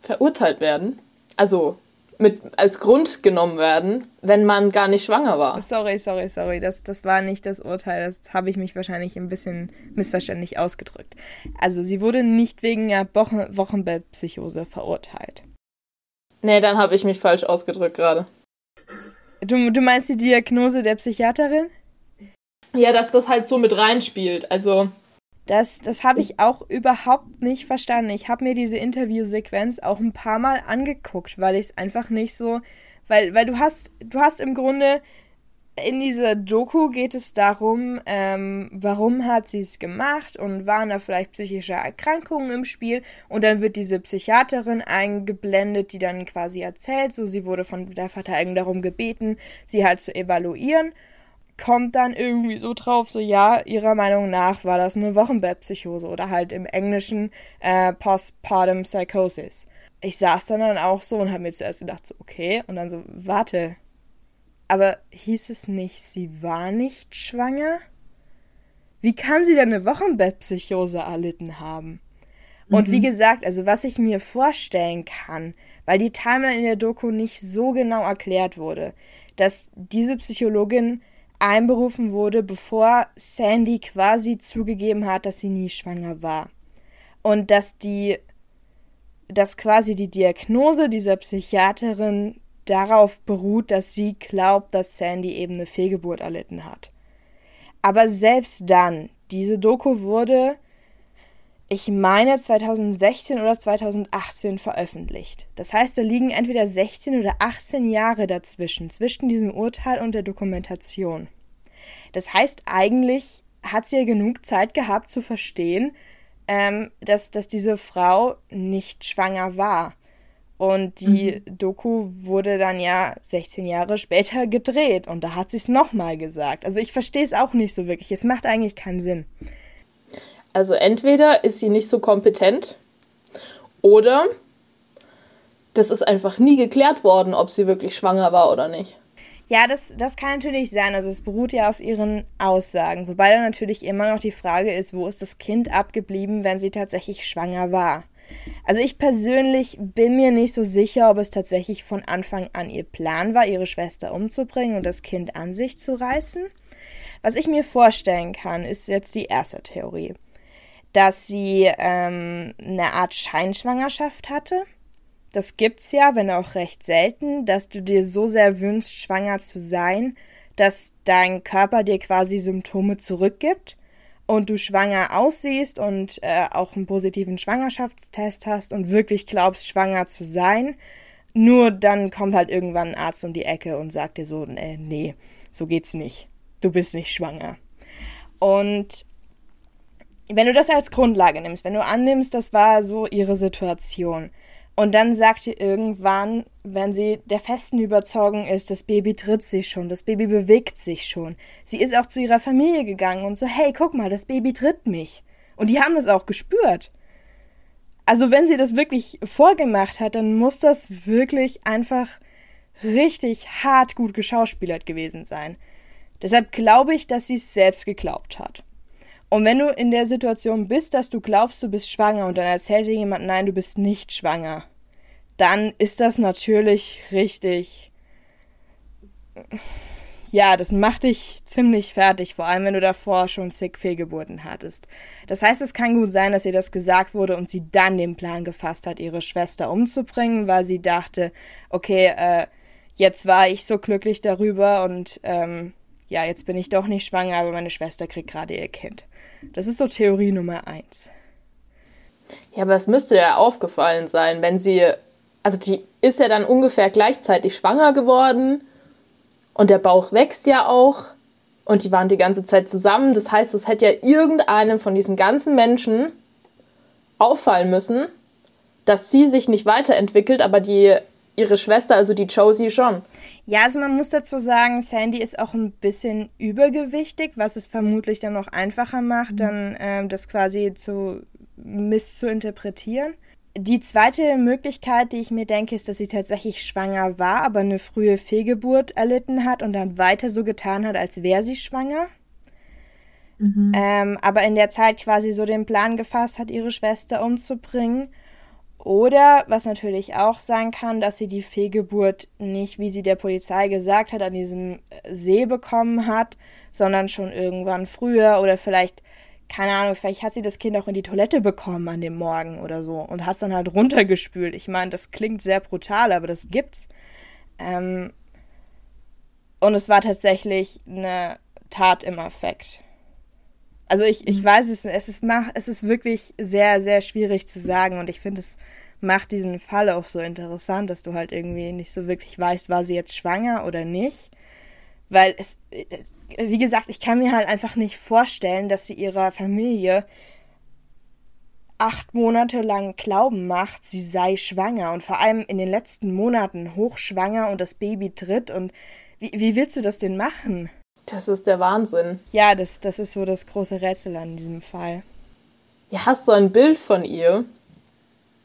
verurteilt werden? Also, mit als Grund genommen werden, wenn man gar nicht schwanger war. Sorry, sorry, sorry. Das, das war nicht das Urteil. Das habe ich mich wahrscheinlich ein bisschen missverständlich ausgedrückt. Also, sie wurde nicht wegen einer Wochen Wochenbettpsychose verurteilt. Nee, dann habe ich mich falsch ausgedrückt gerade. Du, du meinst die Diagnose der Psychiaterin? Ja, dass das halt so mit reinspielt. Also. Das, das habe ich auch überhaupt nicht verstanden. Ich habe mir diese Interviewsequenz auch ein paar Mal angeguckt, weil ich es einfach nicht so. Weil, weil du hast, du hast im Grunde in dieser Doku geht es darum, ähm, warum hat sie es gemacht und waren da vielleicht psychische Erkrankungen im Spiel und dann wird diese Psychiaterin eingeblendet, die dann quasi erzählt, so sie wurde von der Verteidigung darum gebeten, sie halt zu evaluieren, kommt dann irgendwie so drauf, so ja, ihrer Meinung nach war das eine Wochenbettpsychose oder halt im Englischen äh, Postpartum Psychosis. Ich saß dann dann auch so und habe mir zuerst gedacht, so okay, und dann so, warte, aber hieß es nicht, sie war nicht schwanger? Wie kann sie denn eine Wochenbettpsychose erlitten haben? Und mhm. wie gesagt, also was ich mir vorstellen kann, weil die Timeline in der Doku nicht so genau erklärt wurde, dass diese Psychologin einberufen wurde, bevor Sandy quasi zugegeben hat, dass sie nie schwanger war. Und dass die, dass quasi die Diagnose dieser Psychiaterin darauf beruht, dass sie glaubt, dass Sandy eben eine Fehlgeburt erlitten hat. Aber selbst dann, diese Doku wurde, ich meine, 2016 oder 2018 veröffentlicht. Das heißt, da liegen entweder 16 oder 18 Jahre dazwischen, zwischen diesem Urteil und der Dokumentation. Das heißt, eigentlich hat sie ja genug Zeit gehabt zu verstehen, ähm, dass, dass diese Frau nicht schwanger war. Und die mhm. Doku wurde dann ja 16 Jahre später gedreht und da hat sie es nochmal gesagt. Also ich verstehe es auch nicht so wirklich. Es macht eigentlich keinen Sinn. Also entweder ist sie nicht so kompetent oder das ist einfach nie geklärt worden, ob sie wirklich schwanger war oder nicht. Ja, das, das kann natürlich sein. Also es beruht ja auf ihren Aussagen. Wobei dann natürlich immer noch die Frage ist, wo ist das Kind abgeblieben, wenn sie tatsächlich schwanger war. Also ich persönlich bin mir nicht so sicher, ob es tatsächlich von Anfang an ihr Plan war, ihre Schwester umzubringen und das Kind an sich zu reißen. Was ich mir vorstellen kann, ist jetzt die erste Theorie, dass sie ähm, eine Art Scheinschwangerschaft hatte. Das gibt's ja, wenn auch recht selten, dass du dir so sehr wünschst, schwanger zu sein, dass dein Körper dir quasi Symptome zurückgibt und du schwanger aussiehst und äh, auch einen positiven Schwangerschaftstest hast und wirklich glaubst, schwanger zu sein, nur dann kommt halt irgendwann ein Arzt um die Ecke und sagt dir so, äh, nee, so geht's nicht. Du bist nicht schwanger. Und wenn du das als Grundlage nimmst, wenn du annimmst, das war so ihre Situation, und dann sagt ihr irgendwann, wenn sie der festen Überzeugung ist, das Baby tritt sich schon, das Baby bewegt sich schon. Sie ist auch zu ihrer Familie gegangen und so, hey, guck mal, das Baby tritt mich. Und die haben das auch gespürt. Also wenn sie das wirklich vorgemacht hat, dann muss das wirklich einfach richtig hart gut geschauspielert gewesen sein. Deshalb glaube ich, dass sie es selbst geglaubt hat. Und wenn du in der Situation bist, dass du glaubst, du bist schwanger und dann erzählt dir jemand, nein, du bist nicht schwanger, dann ist das natürlich richtig. Ja, das macht dich ziemlich fertig, vor allem wenn du davor schon zig Fehlgeburten hattest. Das heißt, es kann gut sein, dass ihr das gesagt wurde und sie dann den Plan gefasst hat, ihre Schwester umzubringen, weil sie dachte, okay, äh, jetzt war ich so glücklich darüber und ähm, ja, jetzt bin ich doch nicht schwanger, aber meine Schwester kriegt gerade ihr Kind. Das ist so Theorie Nummer eins. Ja, aber es müsste ja aufgefallen sein, wenn sie also die ist ja dann ungefähr gleichzeitig schwanger geworden und der Bauch wächst ja auch und die waren die ganze Zeit zusammen. Das heißt, es hätte ja irgendeinem von diesen ganzen Menschen auffallen müssen, dass sie sich nicht weiterentwickelt, aber die ihre Schwester, also die Josie schon. Ja, also man muss dazu sagen, Sandy ist auch ein bisschen übergewichtig, was es vermutlich dann noch einfacher macht, mhm. dann ähm, das quasi zu miss zu interpretieren. Die zweite Möglichkeit, die ich mir denke, ist, dass sie tatsächlich schwanger war, aber eine frühe Fehlgeburt erlitten hat und dann weiter so getan hat, als wäre sie schwanger. Mhm. Ähm, aber in der Zeit quasi so den Plan gefasst hat, ihre Schwester umzubringen. Oder, was natürlich auch sein kann, dass sie die Fehlgeburt nicht, wie sie der Polizei gesagt hat, an diesem See bekommen hat, sondern schon irgendwann früher oder vielleicht keine Ahnung, vielleicht hat sie das Kind auch in die Toilette bekommen an dem Morgen oder so und hat es dann halt runtergespült. Ich meine, das klingt sehr brutal, aber das gibt's. Ähm, und es war tatsächlich eine Tat im Affekt. Also ich, ich mhm. weiß es, es ist, es ist wirklich sehr, sehr schwierig zu sagen und ich finde, es macht diesen Fall auch so interessant, dass du halt irgendwie nicht so wirklich weißt, war sie jetzt schwanger oder nicht. Weil es, wie gesagt, ich kann mir halt einfach nicht vorstellen, dass sie ihrer Familie acht Monate lang Glauben macht, sie sei schwanger und vor allem in den letzten Monaten hochschwanger und das Baby tritt und wie, wie willst du das denn machen? Das ist der Wahnsinn. Ja, das, das ist so das große Rätsel an diesem Fall. Ja, hast du ein Bild von ihr?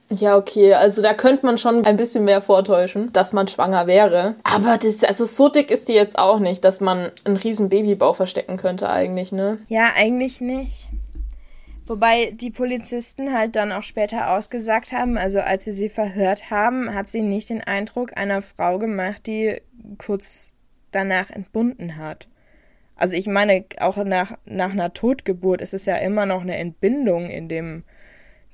Ja, okay, also da könnte man schon ein bisschen mehr vortäuschen, dass man schwanger wäre. Aber das, also so dick ist die jetzt auch nicht, dass man einen riesen Babybauch verstecken könnte eigentlich, ne? Ja, eigentlich nicht. Wobei die Polizisten halt dann auch später ausgesagt haben, also als sie sie verhört haben, hat sie nicht den Eindruck einer Frau gemacht, die kurz danach entbunden hat. Also ich meine, auch nach, nach einer Totgeburt ist es ja immer noch eine Entbindung in dem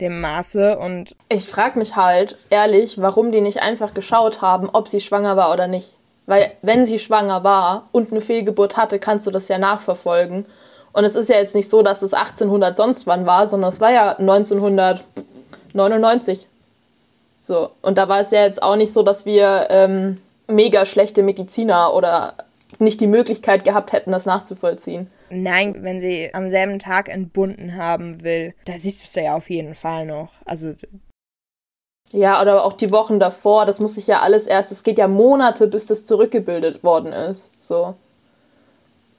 dem Maße und. Ich frage mich halt, ehrlich, warum die nicht einfach geschaut haben, ob sie schwanger war oder nicht. Weil, wenn sie schwanger war und eine Fehlgeburt hatte, kannst du das ja nachverfolgen. Und es ist ja jetzt nicht so, dass es 1800 sonst wann war, sondern es war ja 1999. So, und da war es ja jetzt auch nicht so, dass wir ähm, mega schlechte Mediziner oder nicht die Möglichkeit gehabt hätten, das nachzuvollziehen. Nein, wenn sie am selben Tag entbunden haben will, da siehst du es ja auf jeden Fall noch. Also Ja, oder auch die Wochen davor, das muss sich ja alles erst, es geht ja Monate, bis das zurückgebildet worden ist. So.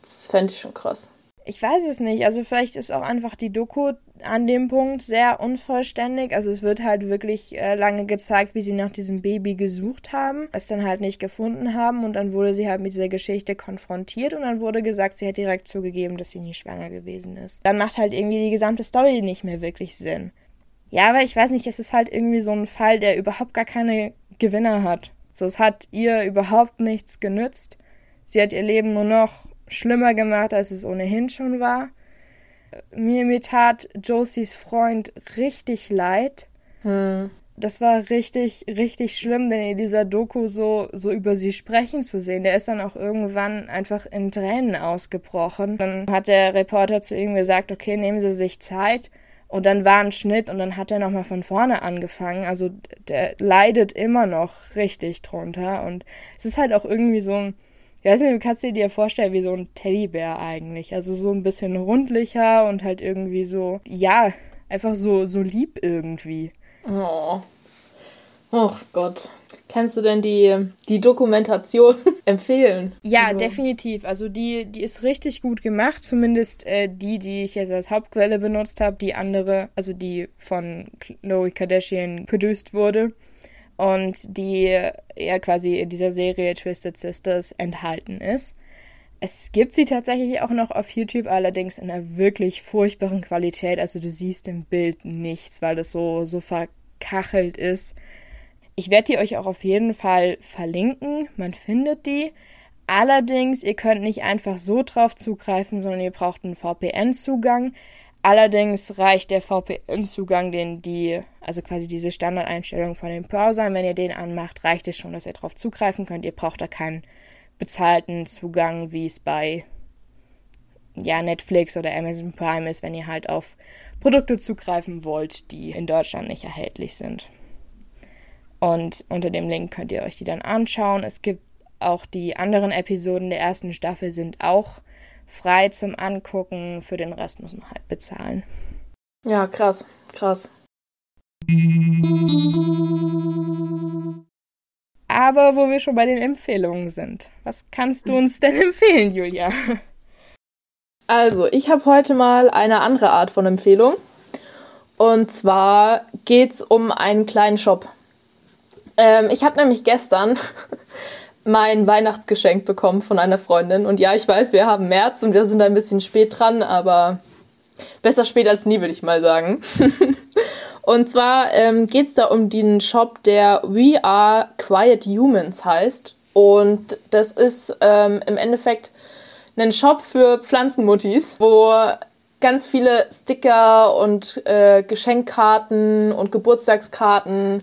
Das fände ich schon krass. Ich weiß es nicht. Also vielleicht ist auch einfach die Doku an dem Punkt sehr unvollständig. Also es wird halt wirklich äh, lange gezeigt, wie sie nach diesem Baby gesucht haben, es dann halt nicht gefunden haben und dann wurde sie halt mit dieser Geschichte konfrontiert und dann wurde gesagt, sie hat direkt zugegeben, dass sie nie schwanger gewesen ist. Dann macht halt irgendwie die gesamte Story nicht mehr wirklich Sinn. Ja, aber ich weiß nicht, es ist halt irgendwie so ein Fall, der überhaupt gar keine Gewinner hat. So, es hat ihr überhaupt nichts genützt. Sie hat ihr Leben nur noch schlimmer gemacht, als es ohnehin schon war. Mir, mir tat Josies Freund richtig leid. Hm. Das war richtig, richtig schlimm, denn in dieser Doku so, so über sie sprechen zu sehen. Der ist dann auch irgendwann einfach in Tränen ausgebrochen. Dann hat der Reporter zu ihm gesagt, okay, nehmen Sie sich Zeit. Und dann war ein Schnitt und dann hat er nochmal von vorne angefangen. Also der leidet immer noch richtig drunter. Und es ist halt auch irgendwie so ein ich weiß nicht, du kannst dir dir vorstellen wie so ein Teddybär eigentlich. Also so ein bisschen rundlicher und halt irgendwie so, ja, einfach so, so lieb irgendwie. Oh. Och Gott. Kannst du denn die, die Dokumentation empfehlen? Ja, also. definitiv. Also die, die ist richtig gut gemacht. Zumindest äh, die, die ich jetzt als Hauptquelle benutzt habe. Die andere, also die von Chloe Kardashian produced wurde und die ja quasi in dieser Serie Twisted Sisters enthalten ist. Es gibt sie tatsächlich auch noch auf YouTube, allerdings in einer wirklich furchtbaren Qualität. Also du siehst im Bild nichts, weil das so, so verkachelt ist. Ich werde die euch auch auf jeden Fall verlinken. Man findet die. Allerdings, ihr könnt nicht einfach so drauf zugreifen, sondern ihr braucht einen VPN-Zugang. Allerdings reicht der VPN-Zugang, den die, also quasi diese Standardeinstellung von den Browsern, wenn ihr den anmacht, reicht es schon, dass ihr darauf zugreifen könnt. Ihr braucht da keinen bezahlten Zugang, wie es bei ja, Netflix oder Amazon Prime ist, wenn ihr halt auf Produkte zugreifen wollt, die in Deutschland nicht erhältlich sind. Und unter dem Link könnt ihr euch die dann anschauen. Es gibt auch die anderen Episoden der ersten Staffel sind auch frei zum Angucken. Für den Rest muss man halt bezahlen. Ja, krass, krass. Aber wo wir schon bei den Empfehlungen sind, was kannst du uns denn empfehlen, Julia? Also, ich habe heute mal eine andere Art von Empfehlung. Und zwar geht es um einen kleinen Shop. Ähm, ich habe nämlich gestern mein Weihnachtsgeschenk bekommen von einer Freundin. Und ja, ich weiß, wir haben März und wir sind ein bisschen spät dran, aber besser spät als nie, würde ich mal sagen. und zwar ähm, geht es da um den Shop, der We Are Quiet Humans heißt. Und das ist ähm, im Endeffekt ein Shop für Pflanzenmuttis, wo ganz viele Sticker und äh, Geschenkkarten und Geburtstagskarten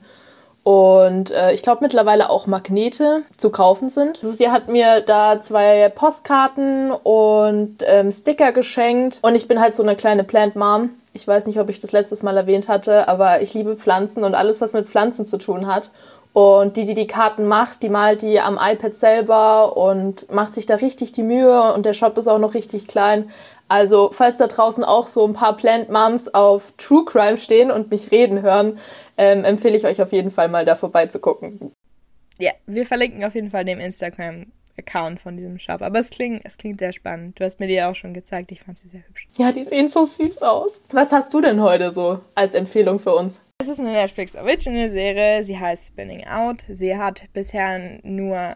und äh, ich glaube mittlerweile auch Magnete zu kaufen sind. Sie hat mir da zwei Postkarten und ähm, Sticker geschenkt und ich bin halt so eine kleine Plant Mom. Ich weiß nicht, ob ich das letztes Mal erwähnt hatte, aber ich liebe Pflanzen und alles, was mit Pflanzen zu tun hat. Und die, die die Karten macht, die malt die am iPad selber und macht sich da richtig die Mühe und der Shop ist auch noch richtig klein. Also, falls da draußen auch so ein paar Plant Moms auf True Crime stehen und mich reden hören, ähm, empfehle ich euch auf jeden Fall mal da vorbeizugucken. Ja, wir verlinken auf jeden Fall den Instagram-Account von diesem Shop. Aber es klingt, es klingt sehr spannend. Du hast mir die auch schon gezeigt. Ich fand sie sehr hübsch. Ja, die sehen so süß aus. Was hast du denn heute so als Empfehlung für uns? Es ist eine Netflix Original Serie. Sie heißt Spinning Out. Sie hat bisher nur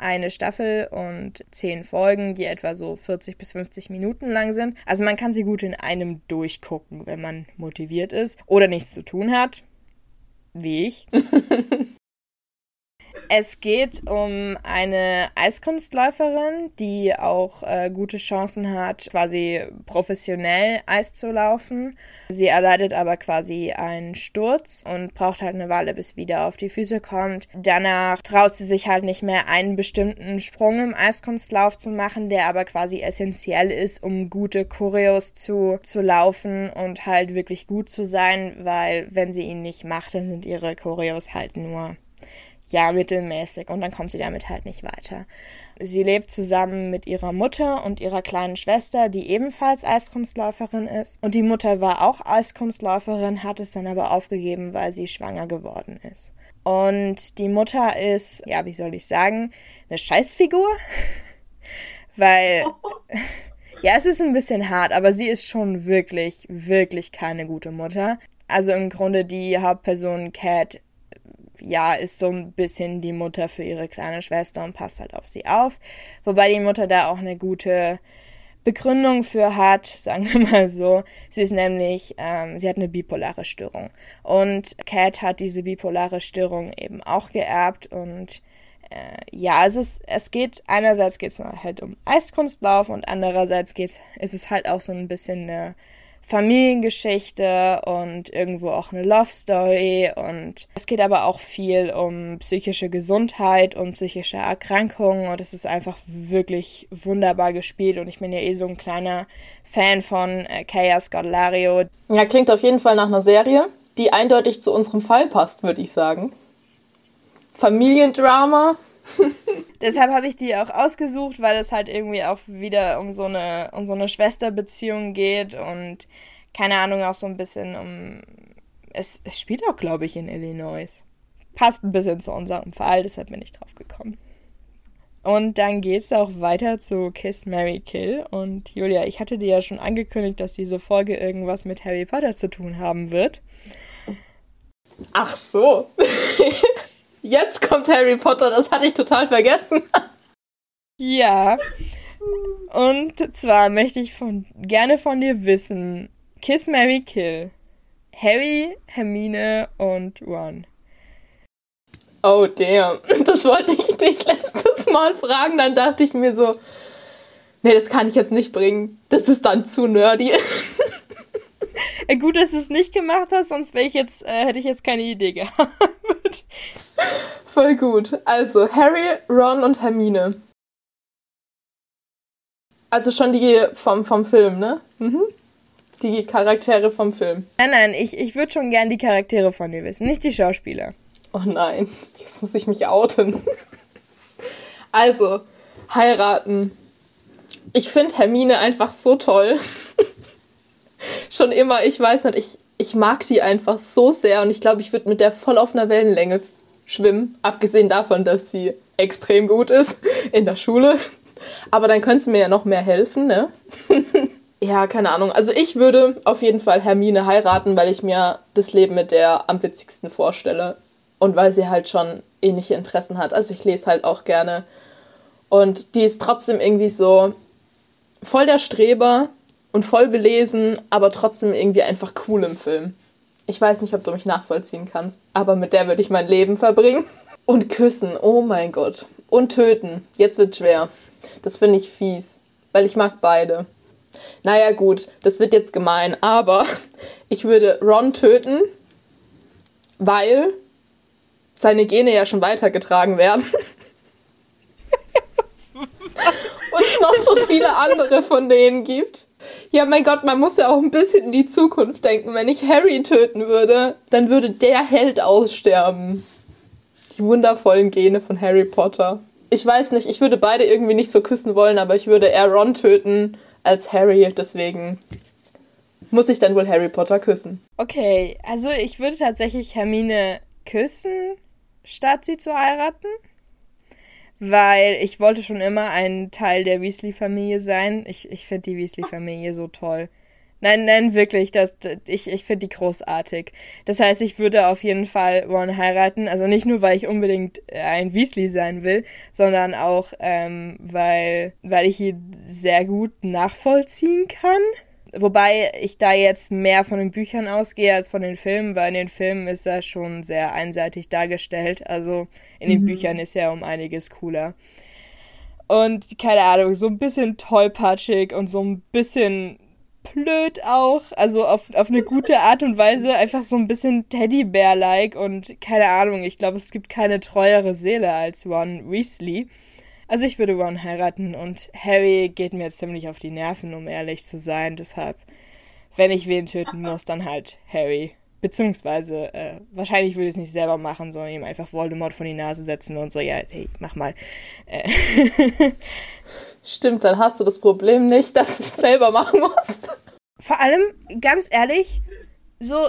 eine Staffel und zehn Folgen, die etwa so 40 bis 50 Minuten lang sind. Also man kann sie gut in einem durchgucken, wenn man motiviert ist oder nichts zu tun hat. Wie ich. Es geht um eine Eiskunstläuferin, die auch äh, gute Chancen hat, quasi professionell Eis zu laufen. Sie erleidet aber quasi einen Sturz und braucht halt eine Weile, bis wieder auf die Füße kommt. Danach traut sie sich halt nicht mehr, einen bestimmten Sprung im Eiskunstlauf zu machen, der aber quasi essentiell ist, um gute Choreos zu, zu laufen und halt wirklich gut zu sein, weil wenn sie ihn nicht macht, dann sind ihre Choreos halt nur ja, mittelmäßig und dann kommt sie damit halt nicht weiter. Sie lebt zusammen mit ihrer Mutter und ihrer kleinen Schwester, die ebenfalls Eiskunstläuferin ist. Und die Mutter war auch Eiskunstläuferin, hat es dann aber aufgegeben, weil sie schwanger geworden ist. Und die Mutter ist, ja, wie soll ich sagen, eine Scheißfigur. weil, ja, es ist ein bisschen hart, aber sie ist schon wirklich, wirklich keine gute Mutter. Also im Grunde die Hauptperson Cat ja, ist so ein bisschen die Mutter für ihre kleine Schwester und passt halt auf sie auf. Wobei die Mutter da auch eine gute Begründung für hat, sagen wir mal so. Sie ist nämlich, ähm, sie hat eine bipolare Störung. Und Cat hat diese bipolare Störung eben auch geerbt und äh, ja, es ist, es geht, einerseits geht es halt um Eiskunstlauf und andererseits geht, ist es halt auch so ein bisschen eine Familiengeschichte und irgendwo auch eine Love Story und es geht aber auch viel um psychische Gesundheit und psychische Erkrankungen und es ist einfach wirklich wunderbar gespielt und ich bin ja eh so ein kleiner Fan von äh, Kaya Scodelario. Ja, klingt auf jeden Fall nach einer Serie, die eindeutig zu unserem Fall passt, würde ich sagen. Familiendrama, Deshalb habe ich die auch ausgesucht, weil es halt irgendwie auch wieder um so eine, um so eine Schwesterbeziehung geht und keine Ahnung, auch so ein bisschen um. Es, es spielt auch, glaube ich, in Illinois. Passt ein bisschen zu unserem Fall, deshalb bin ich drauf gekommen. Und dann geht es auch weiter zu Kiss Mary Kill. Und Julia, ich hatte dir ja schon angekündigt, dass diese Folge irgendwas mit Harry Potter zu tun haben wird. Ach so. Jetzt kommt Harry Potter, das hatte ich total vergessen. ja. Und zwar möchte ich von, gerne von dir wissen: Kiss Mary Kill. Harry, Hermine und Ron. Oh damn, das wollte ich dich letztes Mal fragen, dann dachte ich mir so, nee, das kann ich jetzt nicht bringen. Das ist dann zu nerdy. Gut, dass du es nicht gemacht hast, sonst ich jetzt, äh, hätte ich jetzt keine Idee gehabt. Voll gut. Also, Harry, Ron und Hermine. Also schon die vom, vom Film, ne? Mhm. Die Charaktere vom Film. Nein, nein, ich, ich würde schon gern die Charaktere von dir wissen, nicht die Schauspieler. Oh nein, jetzt muss ich mich outen. Also, heiraten. Ich finde Hermine einfach so toll. schon immer, ich weiß nicht, ich, ich mag die einfach so sehr und ich glaube, ich würde mit der voll auf einer Wellenlänge schwimmen. Abgesehen davon, dass sie extrem gut ist in der Schule. Aber dann könntest du mir ja noch mehr helfen, ne? ja, keine Ahnung. Also ich würde auf jeden Fall Hermine heiraten, weil ich mir das Leben mit der am witzigsten vorstelle. Und weil sie halt schon ähnliche Interessen hat. Also ich lese halt auch gerne. Und die ist trotzdem irgendwie so voll der Streber und voll belesen, aber trotzdem irgendwie einfach cool im Film. Ich weiß nicht, ob du mich nachvollziehen kannst, aber mit der würde ich mein Leben verbringen. Und küssen, oh mein Gott. Und töten, jetzt wird schwer. Das finde ich fies, weil ich mag beide. Naja gut, das wird jetzt gemein, aber ich würde Ron töten, weil seine Gene ja schon weitergetragen werden. Und es noch so viele andere von denen gibt. Ja, mein Gott, man muss ja auch ein bisschen in die Zukunft denken. Wenn ich Harry töten würde, dann würde der Held aussterben. Die wundervollen Gene von Harry Potter. Ich weiß nicht, ich würde beide irgendwie nicht so küssen wollen, aber ich würde eher Ron töten als Harry. Deswegen muss ich dann wohl Harry Potter küssen. Okay, also ich würde tatsächlich Hermine küssen, statt sie zu heiraten weil ich wollte schon immer ein Teil der Weasley-Familie sein. Ich, ich finde die Weasley-Familie so toll. Nein, nein, wirklich, das, ich, ich finde die großartig. Das heißt, ich würde auf jeden Fall Ron heiraten. Also nicht nur, weil ich unbedingt äh, ein Weasley sein will, sondern auch, ähm, weil, weil ich ihn sehr gut nachvollziehen kann. Wobei ich da jetzt mehr von den Büchern ausgehe als von den Filmen, weil in den Filmen ist er schon sehr einseitig dargestellt. Also in den mhm. Büchern ist er um einiges cooler. Und keine Ahnung, so ein bisschen tollpatschig und so ein bisschen blöd auch. Also auf, auf eine gute Art und Weise einfach so ein bisschen Teddybär-like und keine Ahnung, ich glaube, es gibt keine treuere Seele als Ron Weasley. Also ich würde Ron heiraten und Harry geht mir ziemlich auf die Nerven, um ehrlich zu sein. Deshalb, wenn ich wen töten muss, dann halt Harry. Beziehungsweise, äh, wahrscheinlich würde ich es nicht selber machen, sondern ihm einfach Voldemort von die Nase setzen und so, ja, hey, mach mal. Äh. Stimmt, dann hast du das Problem nicht, dass du es selber machen musst. Vor allem, ganz ehrlich, so,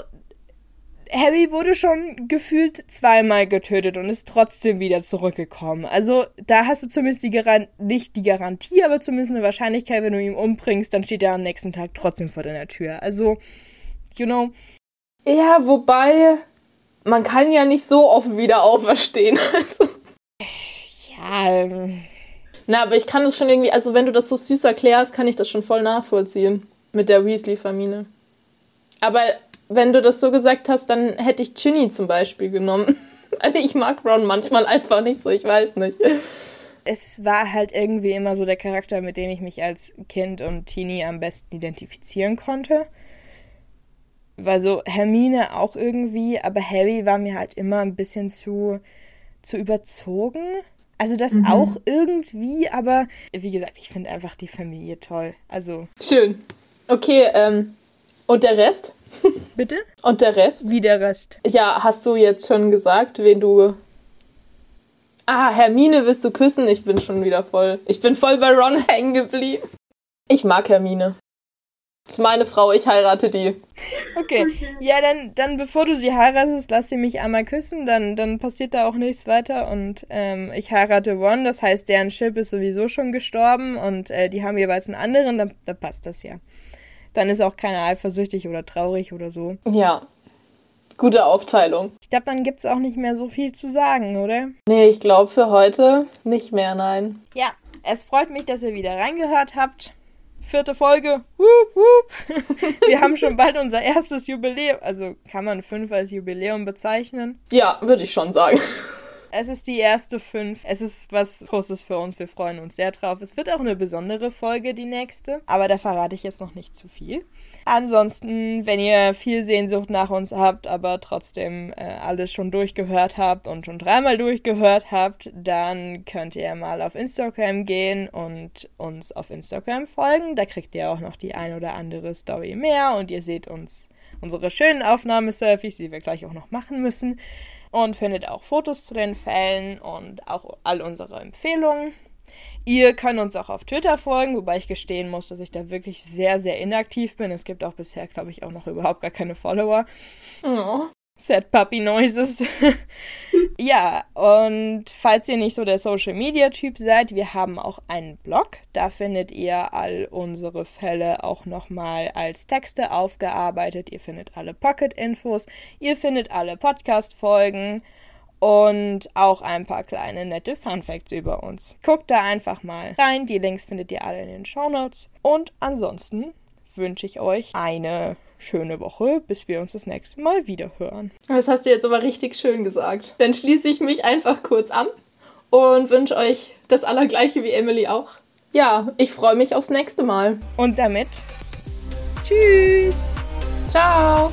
Harry wurde schon gefühlt zweimal getötet und ist trotzdem wieder zurückgekommen. Also da hast du zumindest die Garan nicht die Garantie, aber zumindest eine Wahrscheinlichkeit, wenn du ihn umbringst, dann steht er am nächsten Tag trotzdem vor deiner Tür. Also, you know. Ja, wobei man kann ja nicht so oft wieder auferstehen. Also. Ja. Ähm. Na, aber ich kann das schon irgendwie, also wenn du das so süß erklärst, kann ich das schon voll nachvollziehen mit der Weasley-Familie. Aber wenn du das so gesagt hast, dann hätte ich Ginny zum Beispiel genommen. Also ich mag Ron manchmal einfach nicht so, ich weiß nicht. Es war halt irgendwie immer so der Charakter, mit dem ich mich als Kind und Teenie am besten identifizieren konnte. War so Hermine auch irgendwie, aber Harry war mir halt immer ein bisschen zu, zu überzogen. Also das mhm. auch irgendwie, aber wie gesagt, ich finde einfach die Familie toll. Also. Schön. Okay, ähm, und der Rest? Bitte? Und der Rest? Wie der Rest? Ja, hast du jetzt schon gesagt, wen du. Ah, Hermine willst du küssen? Ich bin schon wieder voll. Ich bin voll bei Ron hängen geblieben. Ich mag Hermine. Das ist meine Frau, ich heirate die. Okay. Ja, dann, dann bevor du sie heiratest, lass sie mich einmal küssen, dann, dann passiert da auch nichts weiter. Und ähm, ich heirate Ron, das heißt, deren Chip ist sowieso schon gestorben und äh, die haben jeweils einen anderen, dann, dann passt das ja dann ist auch keiner eifersüchtig oder traurig oder so. Ja. Gute Aufteilung. Ich glaube, dann gibt es auch nicht mehr so viel zu sagen, oder? Nee, ich glaube für heute nicht mehr, nein. Ja, es freut mich, dass ihr wieder reingehört habt. Vierte Folge. Wup, wup. Wir haben schon bald unser erstes Jubiläum. Also kann man fünf als Jubiläum bezeichnen? Ja, würde ich schon sagen. Es ist die erste fünf. Es ist was Großes für uns. Wir freuen uns sehr drauf. Es wird auch eine besondere Folge, die nächste. Aber da verrate ich jetzt noch nicht zu viel. Ansonsten, wenn ihr viel Sehnsucht nach uns habt, aber trotzdem äh, alles schon durchgehört habt und schon dreimal durchgehört habt, dann könnt ihr mal auf Instagram gehen und uns auf Instagram folgen. Da kriegt ihr auch noch die ein oder andere Story mehr und ihr seht uns unsere schönen Aufnahmeselfies, die wir gleich auch noch machen müssen und findet auch Fotos zu den Fällen und auch all unsere Empfehlungen. Ihr könnt uns auch auf Twitter folgen, wobei ich gestehen muss, dass ich da wirklich sehr, sehr inaktiv bin. Es gibt auch bisher, glaube ich, auch noch überhaupt gar keine Follower. Oh. Sad Puppy Noises. ja, und falls ihr nicht so der Social Media Typ seid, wir haben auch einen Blog. Da findet ihr all unsere Fälle auch nochmal als Texte aufgearbeitet. Ihr findet alle Pocket-Infos, ihr findet alle Podcast-Folgen und auch ein paar kleine nette Fun Facts über uns. Guckt da einfach mal rein. Die Links findet ihr alle in den Show Notes. Und ansonsten wünsche ich euch eine schöne Woche, bis wir uns das nächste Mal wieder hören. Das hast du jetzt aber richtig schön gesagt. Dann schließe ich mich einfach kurz an und wünsche euch das Allergleiche wie Emily auch. Ja, ich freue mich aufs nächste Mal. Und damit, tschüss. Ciao.